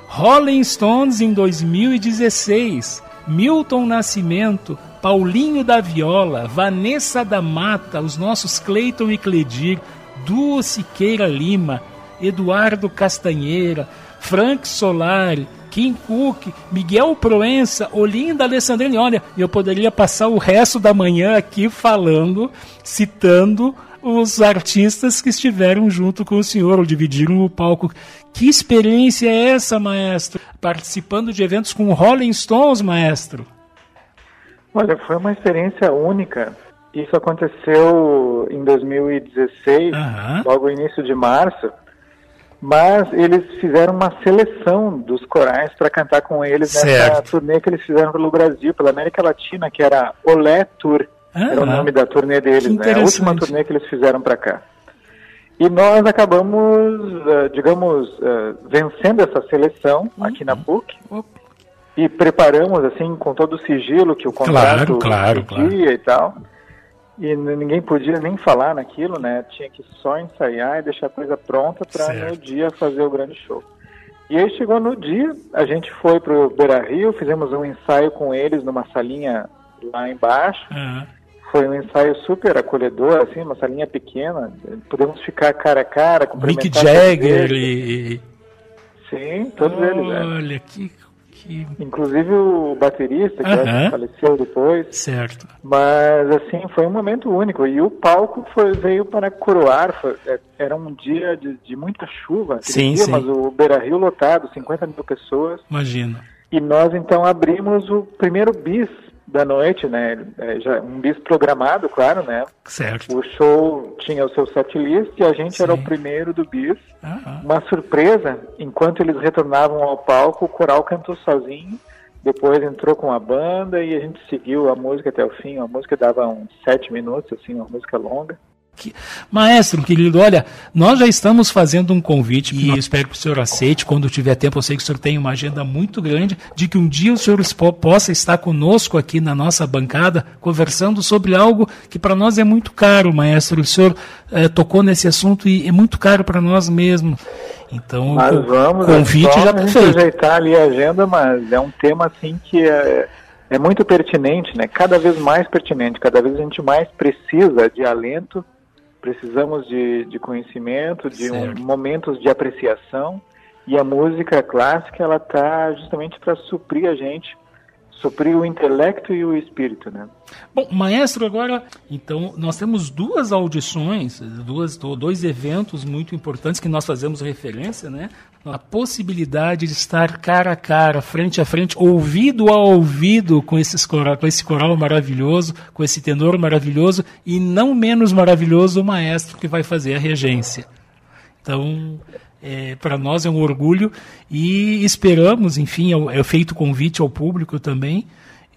Rolling Stones em 2016, Milton Nascimento, Paulinho da Viola, Vanessa da Mata, os nossos Cleiton e Cledir, Duo Siqueira Lima, Eduardo Castanheira, Frank Solari, Kim Cook, Miguel Proença, Olinda Alessandrini. Olha, eu poderia passar o resto da manhã aqui falando, citando os artistas que estiveram junto com o senhor, ou dividiram o palco. Que experiência é essa, maestro? Participando de eventos com Rolling Stones, maestro? Olha, foi uma experiência única. Isso aconteceu em 2016, logo no início de março. Mas eles fizeram uma seleção dos corais para cantar com eles nessa Certo. turnê que eles fizeram pelo Brasil, pela América Latina, que era Olé Tour. era o Ah, nome da turnê deles, que né? A última turnê que eles fizeram para cá. E nós acabamos, eh, digamos, eh, vencendo essa seleção Uhum. aqui na PUC. E preparamos, assim, com todo o sigilo que o Claro, contrato claro, pedia e tal. E ninguém podia nem falar naquilo, né? Tinha que só ensaiar e deixar a coisa pronta para no dia fazer o grande show. E aí chegou no dia, a gente foi pro Beira Rio, fizemos um ensaio com eles numa salinha lá embaixo. Ah, Foi um ensaio super acolhedor, assim, uma salinha pequena. Podemos ficar cara a cara, Mick cumprimentar todos Jagger eles. e. Sim, todos eles, né? Olha, que. Que... Inclusive o baterista, que que faleceu depois. Certo. Mas, assim, foi um momento único. E o palco foi, veio para coroar. foi- é, era um dia de, de muita chuva. Sim, dia, sim. Mas o Beira Rio lotado, 50 mil pessoas. Imagina. E nós, então, abrimos o primeiro bis da noite, né? É, já, um bis programado, claro, né? Certo. O show tinha o seu setlist e a gente era o primeiro do bis. Uma surpresa, enquanto eles retornavam ao palco, o coral cantou sozinho. Depois entrou com a banda e a gente seguiu a música até o fim. A música dava uns sete minutos, assim, uma música longa. Maestro, querido, olha, nós já estamos fazendo um convite e espero que o senhor aceite quando tiver tempo. Eu sei que o senhor tem uma agenda muito grande de que um dia o senhor possa estar conosco aqui na nossa bancada conversando sobre algo que para nós é muito caro, maestro. O senhor eh, tocou nesse assunto e é muito caro para nós mesmo. Então, o Mas co- vamos, convite é só já está feito. ajeitar ali a agenda, mas é um tema, assim, que é, é muito pertinente, né? Cada vez mais pertinente, cada vez a gente mais precisa de alento, precisamos de, de conhecimento, de um- momentos de apreciação, e a música clássica, ela tá justamente para suprir a gente, suprir o intelecto e o espírito, né? Bom, maestro, agora, então, nós temos duas audições, duas, do- dois eventos muito importantes que nós fazemos referência, né? A possibilidade de estar cara a cara, frente a frente, ouvido a ouvido com, esses coral, com esse coral maravilhoso, com esse tenor maravilhoso e não menos maravilhoso o maestro que vai fazer a regência. Então, é, para nós é um orgulho e esperamos, enfim, é, é feito convite ao público também,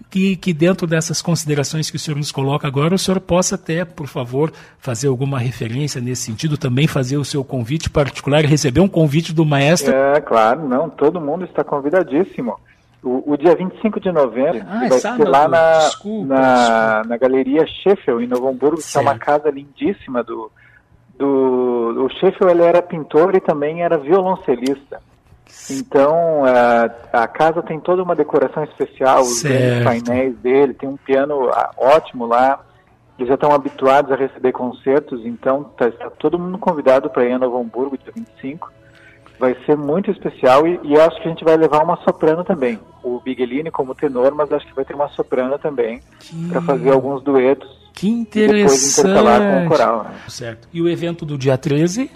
que, que dentro dessas considerações que o senhor nos coloca agora, o senhor possa até, por favor, fazer alguma referência nesse sentido, também fazer o seu convite particular, receber um convite do maestro. É, claro, não, todo mundo está convidadíssimo. O, o dia 25 de novembro Ah, vai sábado, ser lá na, desculpa, na, na Galeria Sheffield, em Novo Hamburgo, que é uma Certo. casa lindíssima do... do o Sheffield ele era pintor e também era violoncelista. Então, a, a casa tem toda uma decoração especial, os painéis dele, tem um piano ah, ótimo lá. Eles já estão habituados a receber concertos, então tá, está todo mundo convidado para ir a Novo Hamburgo, dia 25. Vai ser muito especial e, e acho que a gente vai levar uma soprano também. O Bigelini como tenor, mas acho que vai ter uma soprano também para fazer alguns duetos. Que E depois intercalar com o coral. né? Certo. E o evento do dia 13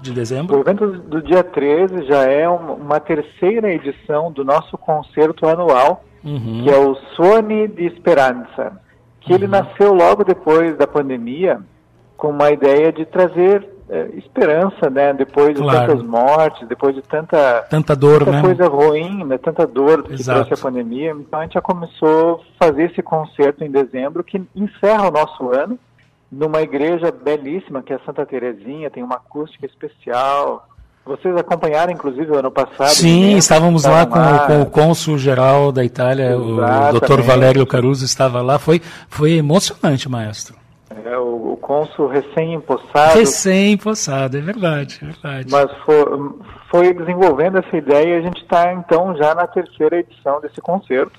de dezembro? O evento do dia 13 já é um- uma terceira edição do nosso concerto anual, Uhum. que é o Suone de Esperança, que ele nasceu logo depois da pandemia com uma ideia de trazer é, esperança, né? Depois de Claro. tantas mortes, depois de tanta Tanta dor, tanta né? coisa ruim, né? Tanta dor que Exato. trouxe a pandemia. Então a gente já começou a fazer esse concerto em dezembro que encerra o nosso ano numa igreja belíssima que é Santa Terezinha, tem uma acústica especial. Vocês acompanharam inclusive o ano passado? Sim, né? estávamos lá com, com o cônsul geral da Itália, o Dr. Exatamente. Valério Caruso estava lá. Foi, foi emocionante, maestro. É, o, o cônsul recém-empossado. Recém-possado, é verdade, é verdade. Mas foi, foi desenvolvendo essa ideia e a gente está então já na terceira edição desse concerto.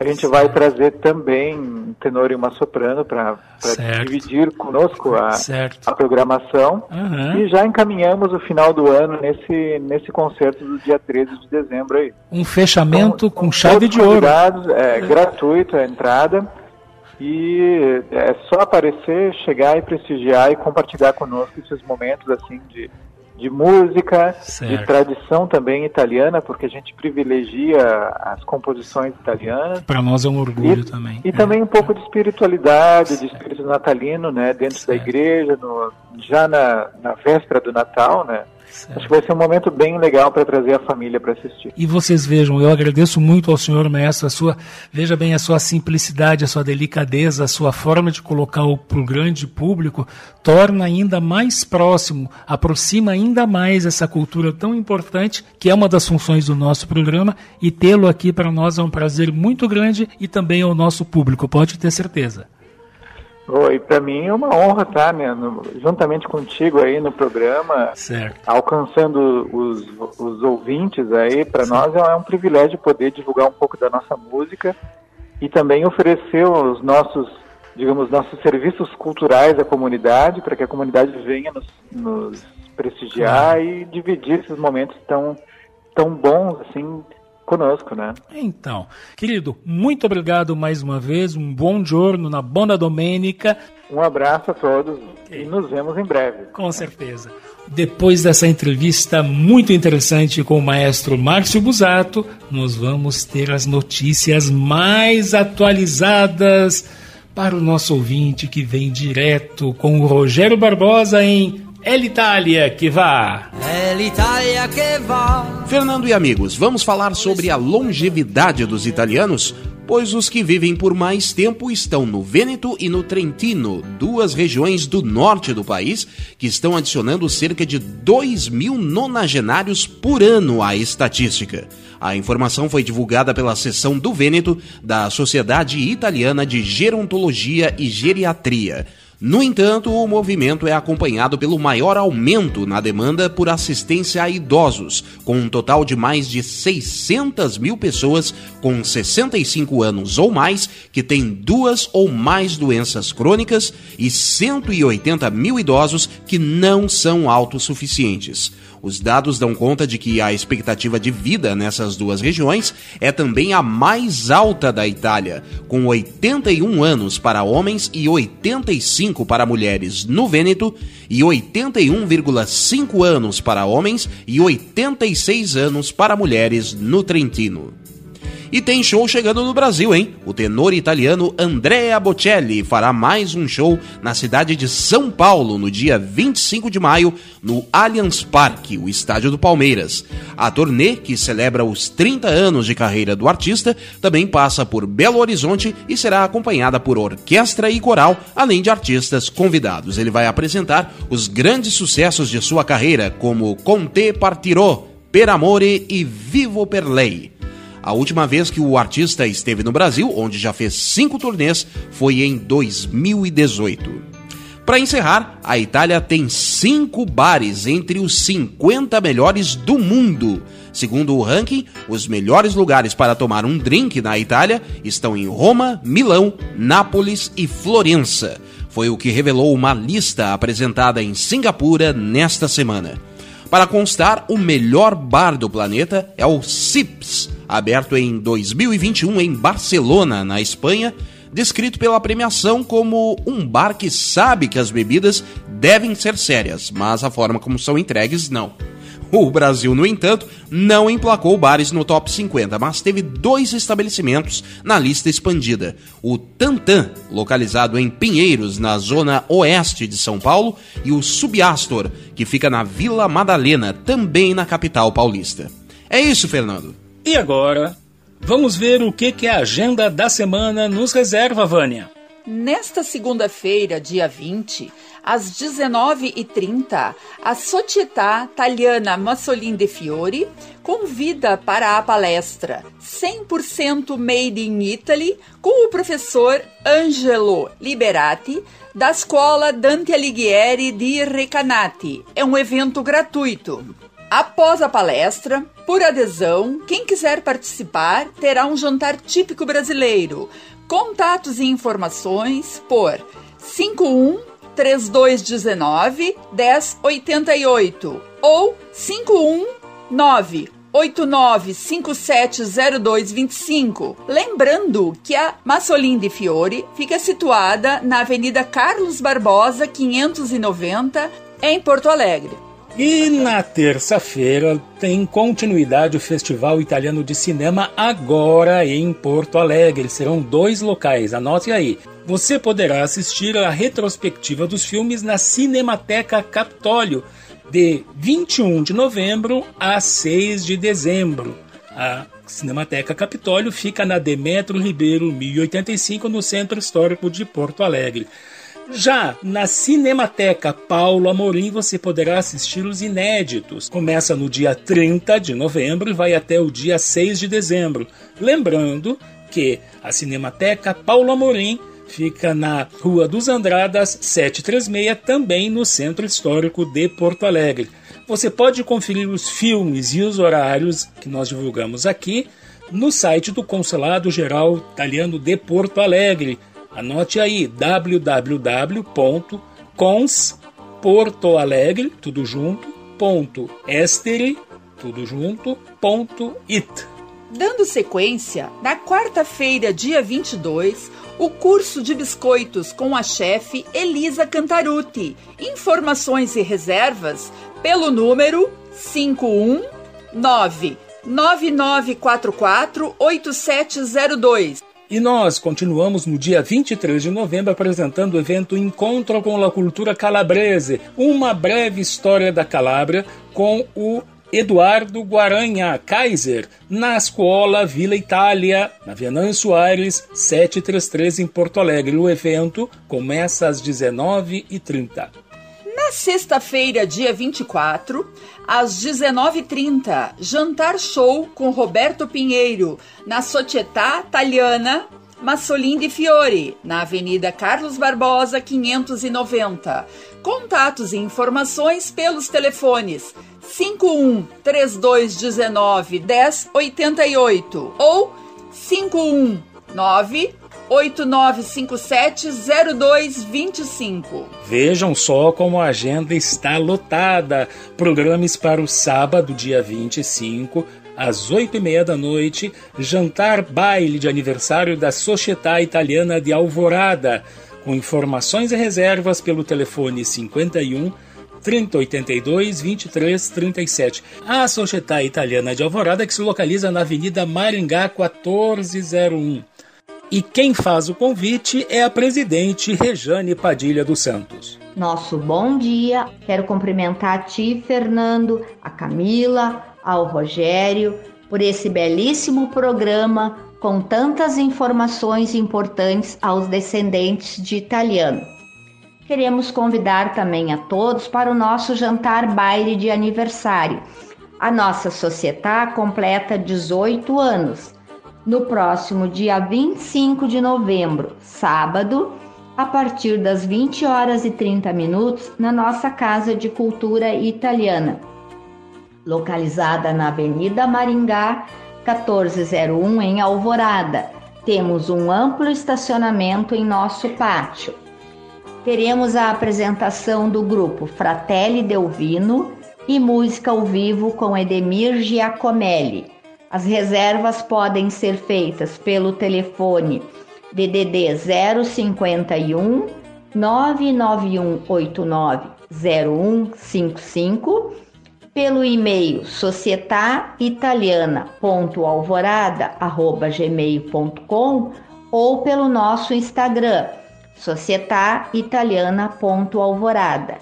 A gente vai trazer também um tenor e uma soprano para Certo. dividir conosco a, Certo. a programação. Aham. E já encaminhamos o final do ano nesse, nesse concerto do dia 13 de dezembro aí. Um fechamento com chave de ouro. convidados, É gratuito a entrada. E é só aparecer, chegar e prestigiar e compartilhar conosco esses momentos assim de, de música, de Certo. tradição também italiana, porque a gente privilegia as composições italianas. Para nós é um orgulho também. E também um pouco de espiritualidade, de espírito natalino, né, dentro da igreja, no- já na, na véspera do Natal, né. Acho que vai ser um momento bem legal para trazer a família para assistir. E vocês vejam, eu agradeço muito ao senhor maestro, a sua, veja bem, a sua simplicidade, a sua delicadeza, a sua forma de colocar o pro grande público, torna ainda mais próximo, aproxima ainda mais essa cultura tão importante, que é uma das funções do nosso programa, e tê-lo aqui para nós é um prazer muito grande e também ao nosso público, pode ter certeza. Oi, para mim é uma honra estar, né, no- juntamente contigo aí no programa, Certo. alcançando os, os ouvintes aí. Para nós é um privilégio poder divulgar um pouco da nossa música e também oferecer os nossos, digamos, nossos serviços culturais à comunidade, para que a comunidade venha nos, nos prestigiar e dividir esses momentos tão, tão bons assim conosco, né? Então, querido, muito obrigado mais uma vez, um bom giorno na Bona Domenica. Um abraço a todos e nos vemos em breve. Com certeza. Depois dessa entrevista muito interessante com o maestro Márcio Busato, nós vamos ter as notícias mais atualizadas para o nosso ouvinte que vem direto com o Rogério Barbosa em El Itália que vá. È l'Italia che va. Fernando e amigos, vamos falar sobre a longevidade dos italianos, pois os que vivem por mais tempo estão no Vêneto e no Trentino, duas regiões do norte do país que estão adicionando cerca de 2 mil nonagenários por ano à estatística. A informação foi divulgada pela seção do Vêneto da Sociedade Italiana de Gerontologia e Geriatria. No entanto, o movimento é acompanhado pelo maior aumento na demanda por assistência a idosos, com um total de mais de 600 mil pessoas com 65 anos ou mais que têm duas ou mais doenças crônicas e 180 mil idosos que não são autossuficientes. Os dados dão conta de que a expectativa de vida nessas duas regiões é também a mais alta da Itália, com 81 anos para homens e 85 para mulheres no Vêneto e 81,5 anos para homens e 86 anos para mulheres no Trentino. E tem show chegando no Brasil, hein? O tenor italiano Andrea Bocelli fará mais um show na cidade de São Paulo no dia 25 de maio, no Allianz Parque, o estádio do Palmeiras. A turnê, que celebra os 30 anos de carreira do artista, também passa por Belo Horizonte e será acompanhada por orquestra e coral, além de artistas convidados. Ele vai apresentar os grandes sucessos de sua carreira, como Conte Partirò, Per Amore e Vivo per Lei. A última vez que o artista esteve no Brasil, onde já fez cinco turnês, foi em 2018. Para encerrar, a Itália tem cinco bares entre os 50 melhores do mundo. Segundo o ranking, os melhores lugares para tomar um drink na Itália estão em Roma, Milão, Nápoles e Florença. Foi o que revelou uma lista apresentada em Singapura nesta semana. Para constar, o melhor bar do planeta é o Sips, aberto em 2021 em Barcelona, na Espanha, descrito pela premiação como um bar que sabe que as bebidas devem ser sérias, mas a forma como são entregues não. O Brasil, no entanto, não emplacou bares no top 50, mas teve dois estabelecimentos na lista expandida. O Tantan, localizado em Pinheiros, na zona oeste de São Paulo, e o Subiastor, que fica na Vila Madalena, também na capital paulista. É isso, Fernando. E agora, vamos ver o que, que a agenda da semana nos reserva, Vânia. Nesta segunda-feira, dia 20, às 19h30, a Società Italiana Massolin de Fiori convida para a palestra 100% Made in Italy com o professor Angelo Liberati, da Escola Dante Alighieri di Recanati. É um evento gratuito. Após a palestra, por adesão, quem quiser participar terá um jantar típico brasileiro. Contatos e informações por 51 3219 1088 ou 519 89570225. Lembrando que a Massolin de Fiore fica situada na Avenida Carlos Barbosa 590 em Porto Alegre. E na terça-feira tem continuidade o Festival Italiano de Cinema agora em Porto Alegre. Serão dois locais, anote aí. Você poderá assistir a retrospectiva dos filmes na Cinemateca Capitólio de 21 de novembro a 6 de dezembro. A Cinemateca Capitólio fica na Demetrio Ribeiro 1085 no Centro Histórico de Porto Alegre. Já na Cinemateca Paulo Amorim você poderá assistir os inéditos. Começa no dia 30 de novembro e vai até o dia 6 de dezembro. Lembrando que a Cinemateca Paulo Amorim fica na Rua dos Andradas 736, também no Centro Histórico de Porto Alegre. Você pode conferir os filmes e os horários que nós divulgamos aqui no site do Consulado Geral Italiano de Porto Alegre Anote aí www.consportoalegre, tudo junto, ponto estere, tudo junto, ponto it. Dando sequência, na quarta-feira, dia 22, o curso de biscoitos com a chefe Elisa Cantaruti. Informações e reservas pelo número 519 9944 8702. E nós continuamos no dia 23 de novembro apresentando o evento Encontro com a Cultura Calabrese, uma breve história da Calábria com o Eduardo Guaranha Kaiser, na Escola Vila Itália, na Venâncio Soares, 733 em Porto Alegre. O evento começa às 19h30. Na sexta-feira, dia 24, às 19h30, jantar show com Roberto Pinheiro, na Società Italiana Massolin de Fiore, na Avenida Carlos Barbosa, 590. Contatos e informações pelos telefones 51 3219 1088 ou 519 8957-0225. Vejam só como a agenda está lotada. Programas para o sábado, dia 25, às 8 e meia da noite, jantar baile de aniversário da Società Italiana de Alvorada, com informações e reservas pelo telefone 51 3082 2337. A Società Italiana de Alvorada, que se localiza na Avenida Maringá 1401. E quem faz o convite é a presidente Rejane Padilha dos Santos. Nosso bom dia. Quero cumprimentar a ti, Fernando, a Camila, ao Rogério, por esse belíssimo programa com tantas informações importantes aos descendentes de italiano. Queremos convidar também a todos para o nosso jantar baile de aniversário. A nossa sociedade completa 18 anos no próximo dia 25 de novembro, sábado, a partir das 20 horas e 30 minutos, na nossa Casa de Cultura Italiana, localizada na Avenida Maringá, 1401, em Alvorada. Temos um amplo estacionamento em nosso pátio. Teremos a apresentação do grupo Fratelli Delvino e música ao vivo com Edemir Giacomelli. As reservas podem ser feitas pelo telefone DDD 051 99189 0155 pelo e-mail societaitaliana.alvorada@gmail.com ou pelo nosso Instagram societaitaliana.alvorada.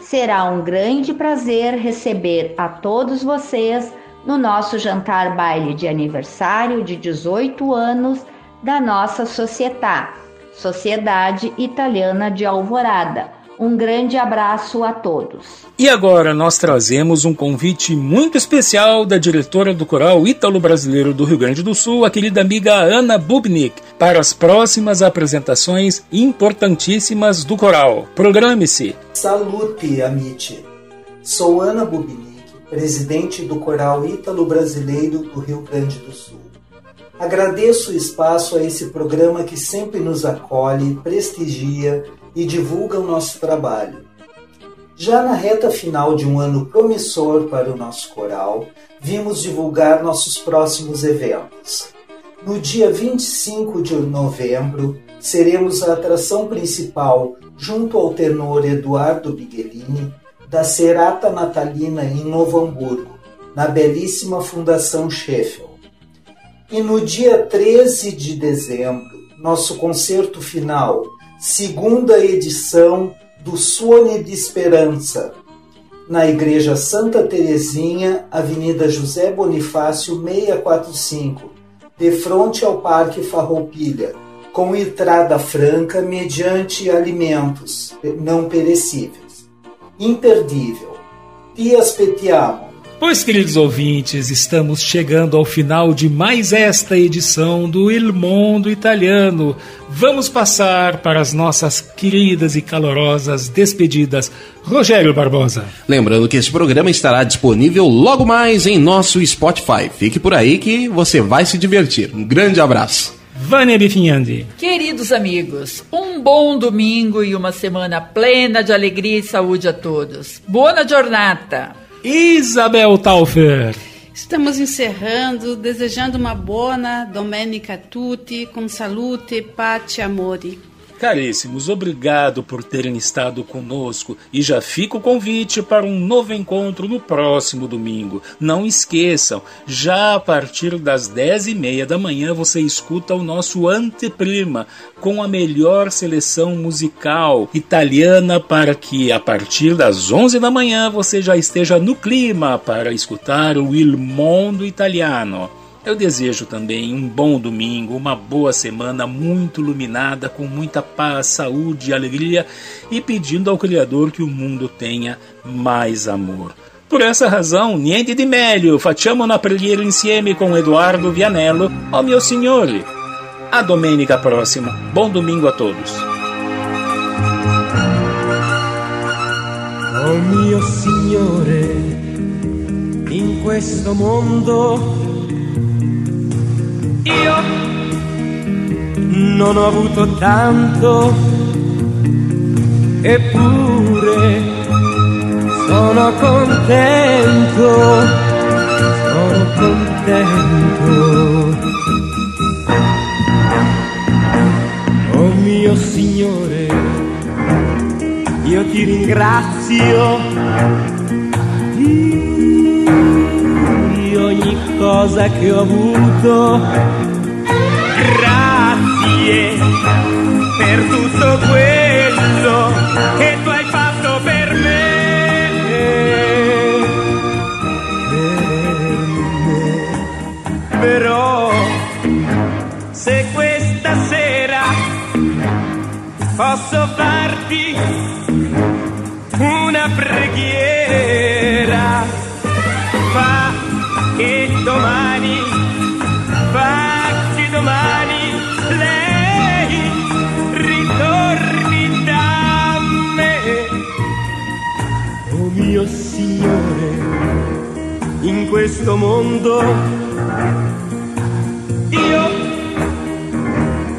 Será um grande prazer receber a todos vocês no nosso jantar baile de aniversário de 18 anos da nossa Societá, Sociedade Italiana de Alvorada. Um grande abraço a todos. E agora nós trazemos um convite muito especial da diretora do Coral Ítalo-Brasileiro do Rio Grande do Sul, a querida amiga Ana Bubnik, para as próximas apresentações importantíssimas do coral. Programe-se! Salute, amici! Sou Ana Bubnik, presidente do Coral Ítalo-Brasileiro do Rio Grande do Sul. Agradeço o espaço a esse programa que sempre nos acolhe, prestigia e divulga o nosso trabalho. Já na reta final de um ano promissor para o nosso coral, vimos divulgar nossos próximos eventos. No dia 25 de novembro, seremos a atração principal, junto ao tenor Eduardo Bighelini, da Serata Natalina em Novo Hamburgo, na belíssima Fundação Sheffield. E no dia 13 de dezembro, nosso concerto final, segunda edição do Suone de Esperança, na Igreja Santa Terezinha, Avenida José Bonifácio 645, de frente ao Parque Farroupilha, com entrada franca mediante alimentos não perecíveis. Imperdível. Ti aspettiamo. Pois, queridos ouvintes, estamos chegando ao final de mais esta edição do Il Mondo Italiano. Vamos passar para as nossas queridas e calorosas despedidas. Rogério Barbosa. Lembrando que esse programa estará disponível logo mais em nosso Spotify. Fique por aí que você vai se divertir. Um grande abraço. Vânia Bifinhandi. Queridos amigos, um bom domingo e uma semana plena de alegria e saúde a todos. Boa jornada! Isabel Taufer. Estamos encerrando, desejando uma buona domenica a tutti, com salute, pace e amore. Caríssimos, obrigado por terem estado conosco e já fica o convite para um novo encontro no próximo domingo. Não esqueçam, já a partir das dez e meia da manhã você escuta o nosso Anteprima com a melhor seleção musical italiana para que a partir das onze da manhã você já esteja no clima para escutar o Il Mondo Italiano. Eu desejo também um bom domingo, uma boa semana muito iluminada, com muita paz, saúde e alegria, e pedindo ao Criador que o mundo tenha mais amor. Por essa razão, niente di meglio, facciamo una preghiera insieme com Eduardo Vianello, ó mio signore. A domenica próxima. Bom domingo a todos. Oh mio Signore, in questo mondo io non ho avuto tanto, eppure sono contento, sono contento. Oh mio Signore, io ti ringrazio ogni cosa che ho avuto. Grazie per tutto quello che tu hai fatto per me. Per me. Però se questa sera posso farti questo mondo io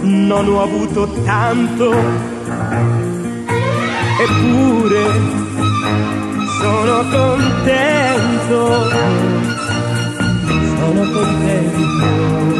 non ho avuto tanto, eppure sono contento sono contento.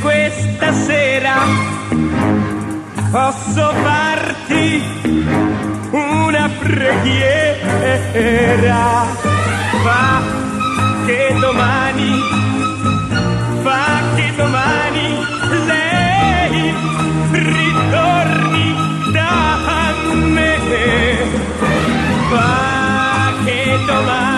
Questa sera posso farti una preghiera. Fa che domani, fa che domani lei ritorni da me. Fa che domani,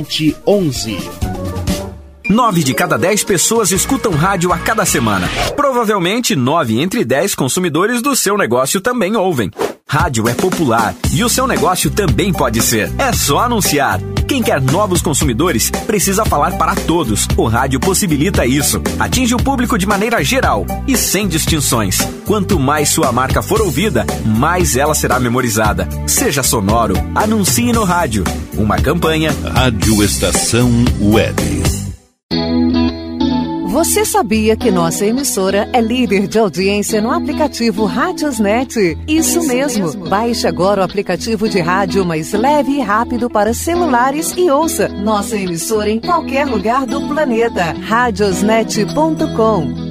51994002711. Nove de cada dez pessoas escutam rádio a cada semana. Provavelmente, nove entre dez consumidores do seu negócio também ouvem. Rádio é popular e o seu negócio também pode ser. É só anunciar. Quem quer novos consumidores precisa falar para todos. O rádio possibilita isso. Atinge o público de maneira geral e sem distinções. Quanto mais sua marca for ouvida, mais ela será memorizada. Seja sonoro, anuncie no rádio. Uma campanha. Rádio Estação Web. Você sabia que nossa emissora é líder de audiência no aplicativo Rádiosnet? Isso mesmo. Baixe agora o aplicativo de rádio mais leve e rápido para celulares e ouça nossa emissora em qualquer lugar do planeta. Radiosnet.com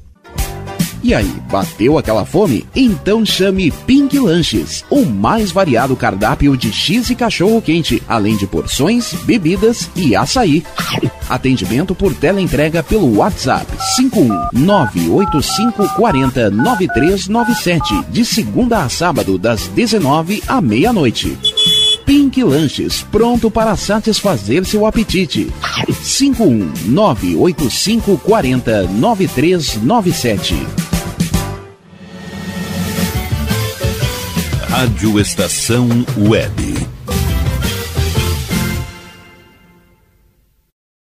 E aí, bateu aquela fome? Então chame Pink Lanches, o mais variado cardápio de X e cachorro quente, além de porções, bebidas e açaí. Atendimento por teleentrega pelo WhatsApp 51985409397, de segunda a sábado, das 19 à meia-noite. Pink Lanches, pronto para satisfazer seu apetite. 51985409397. Rádio Estação Web.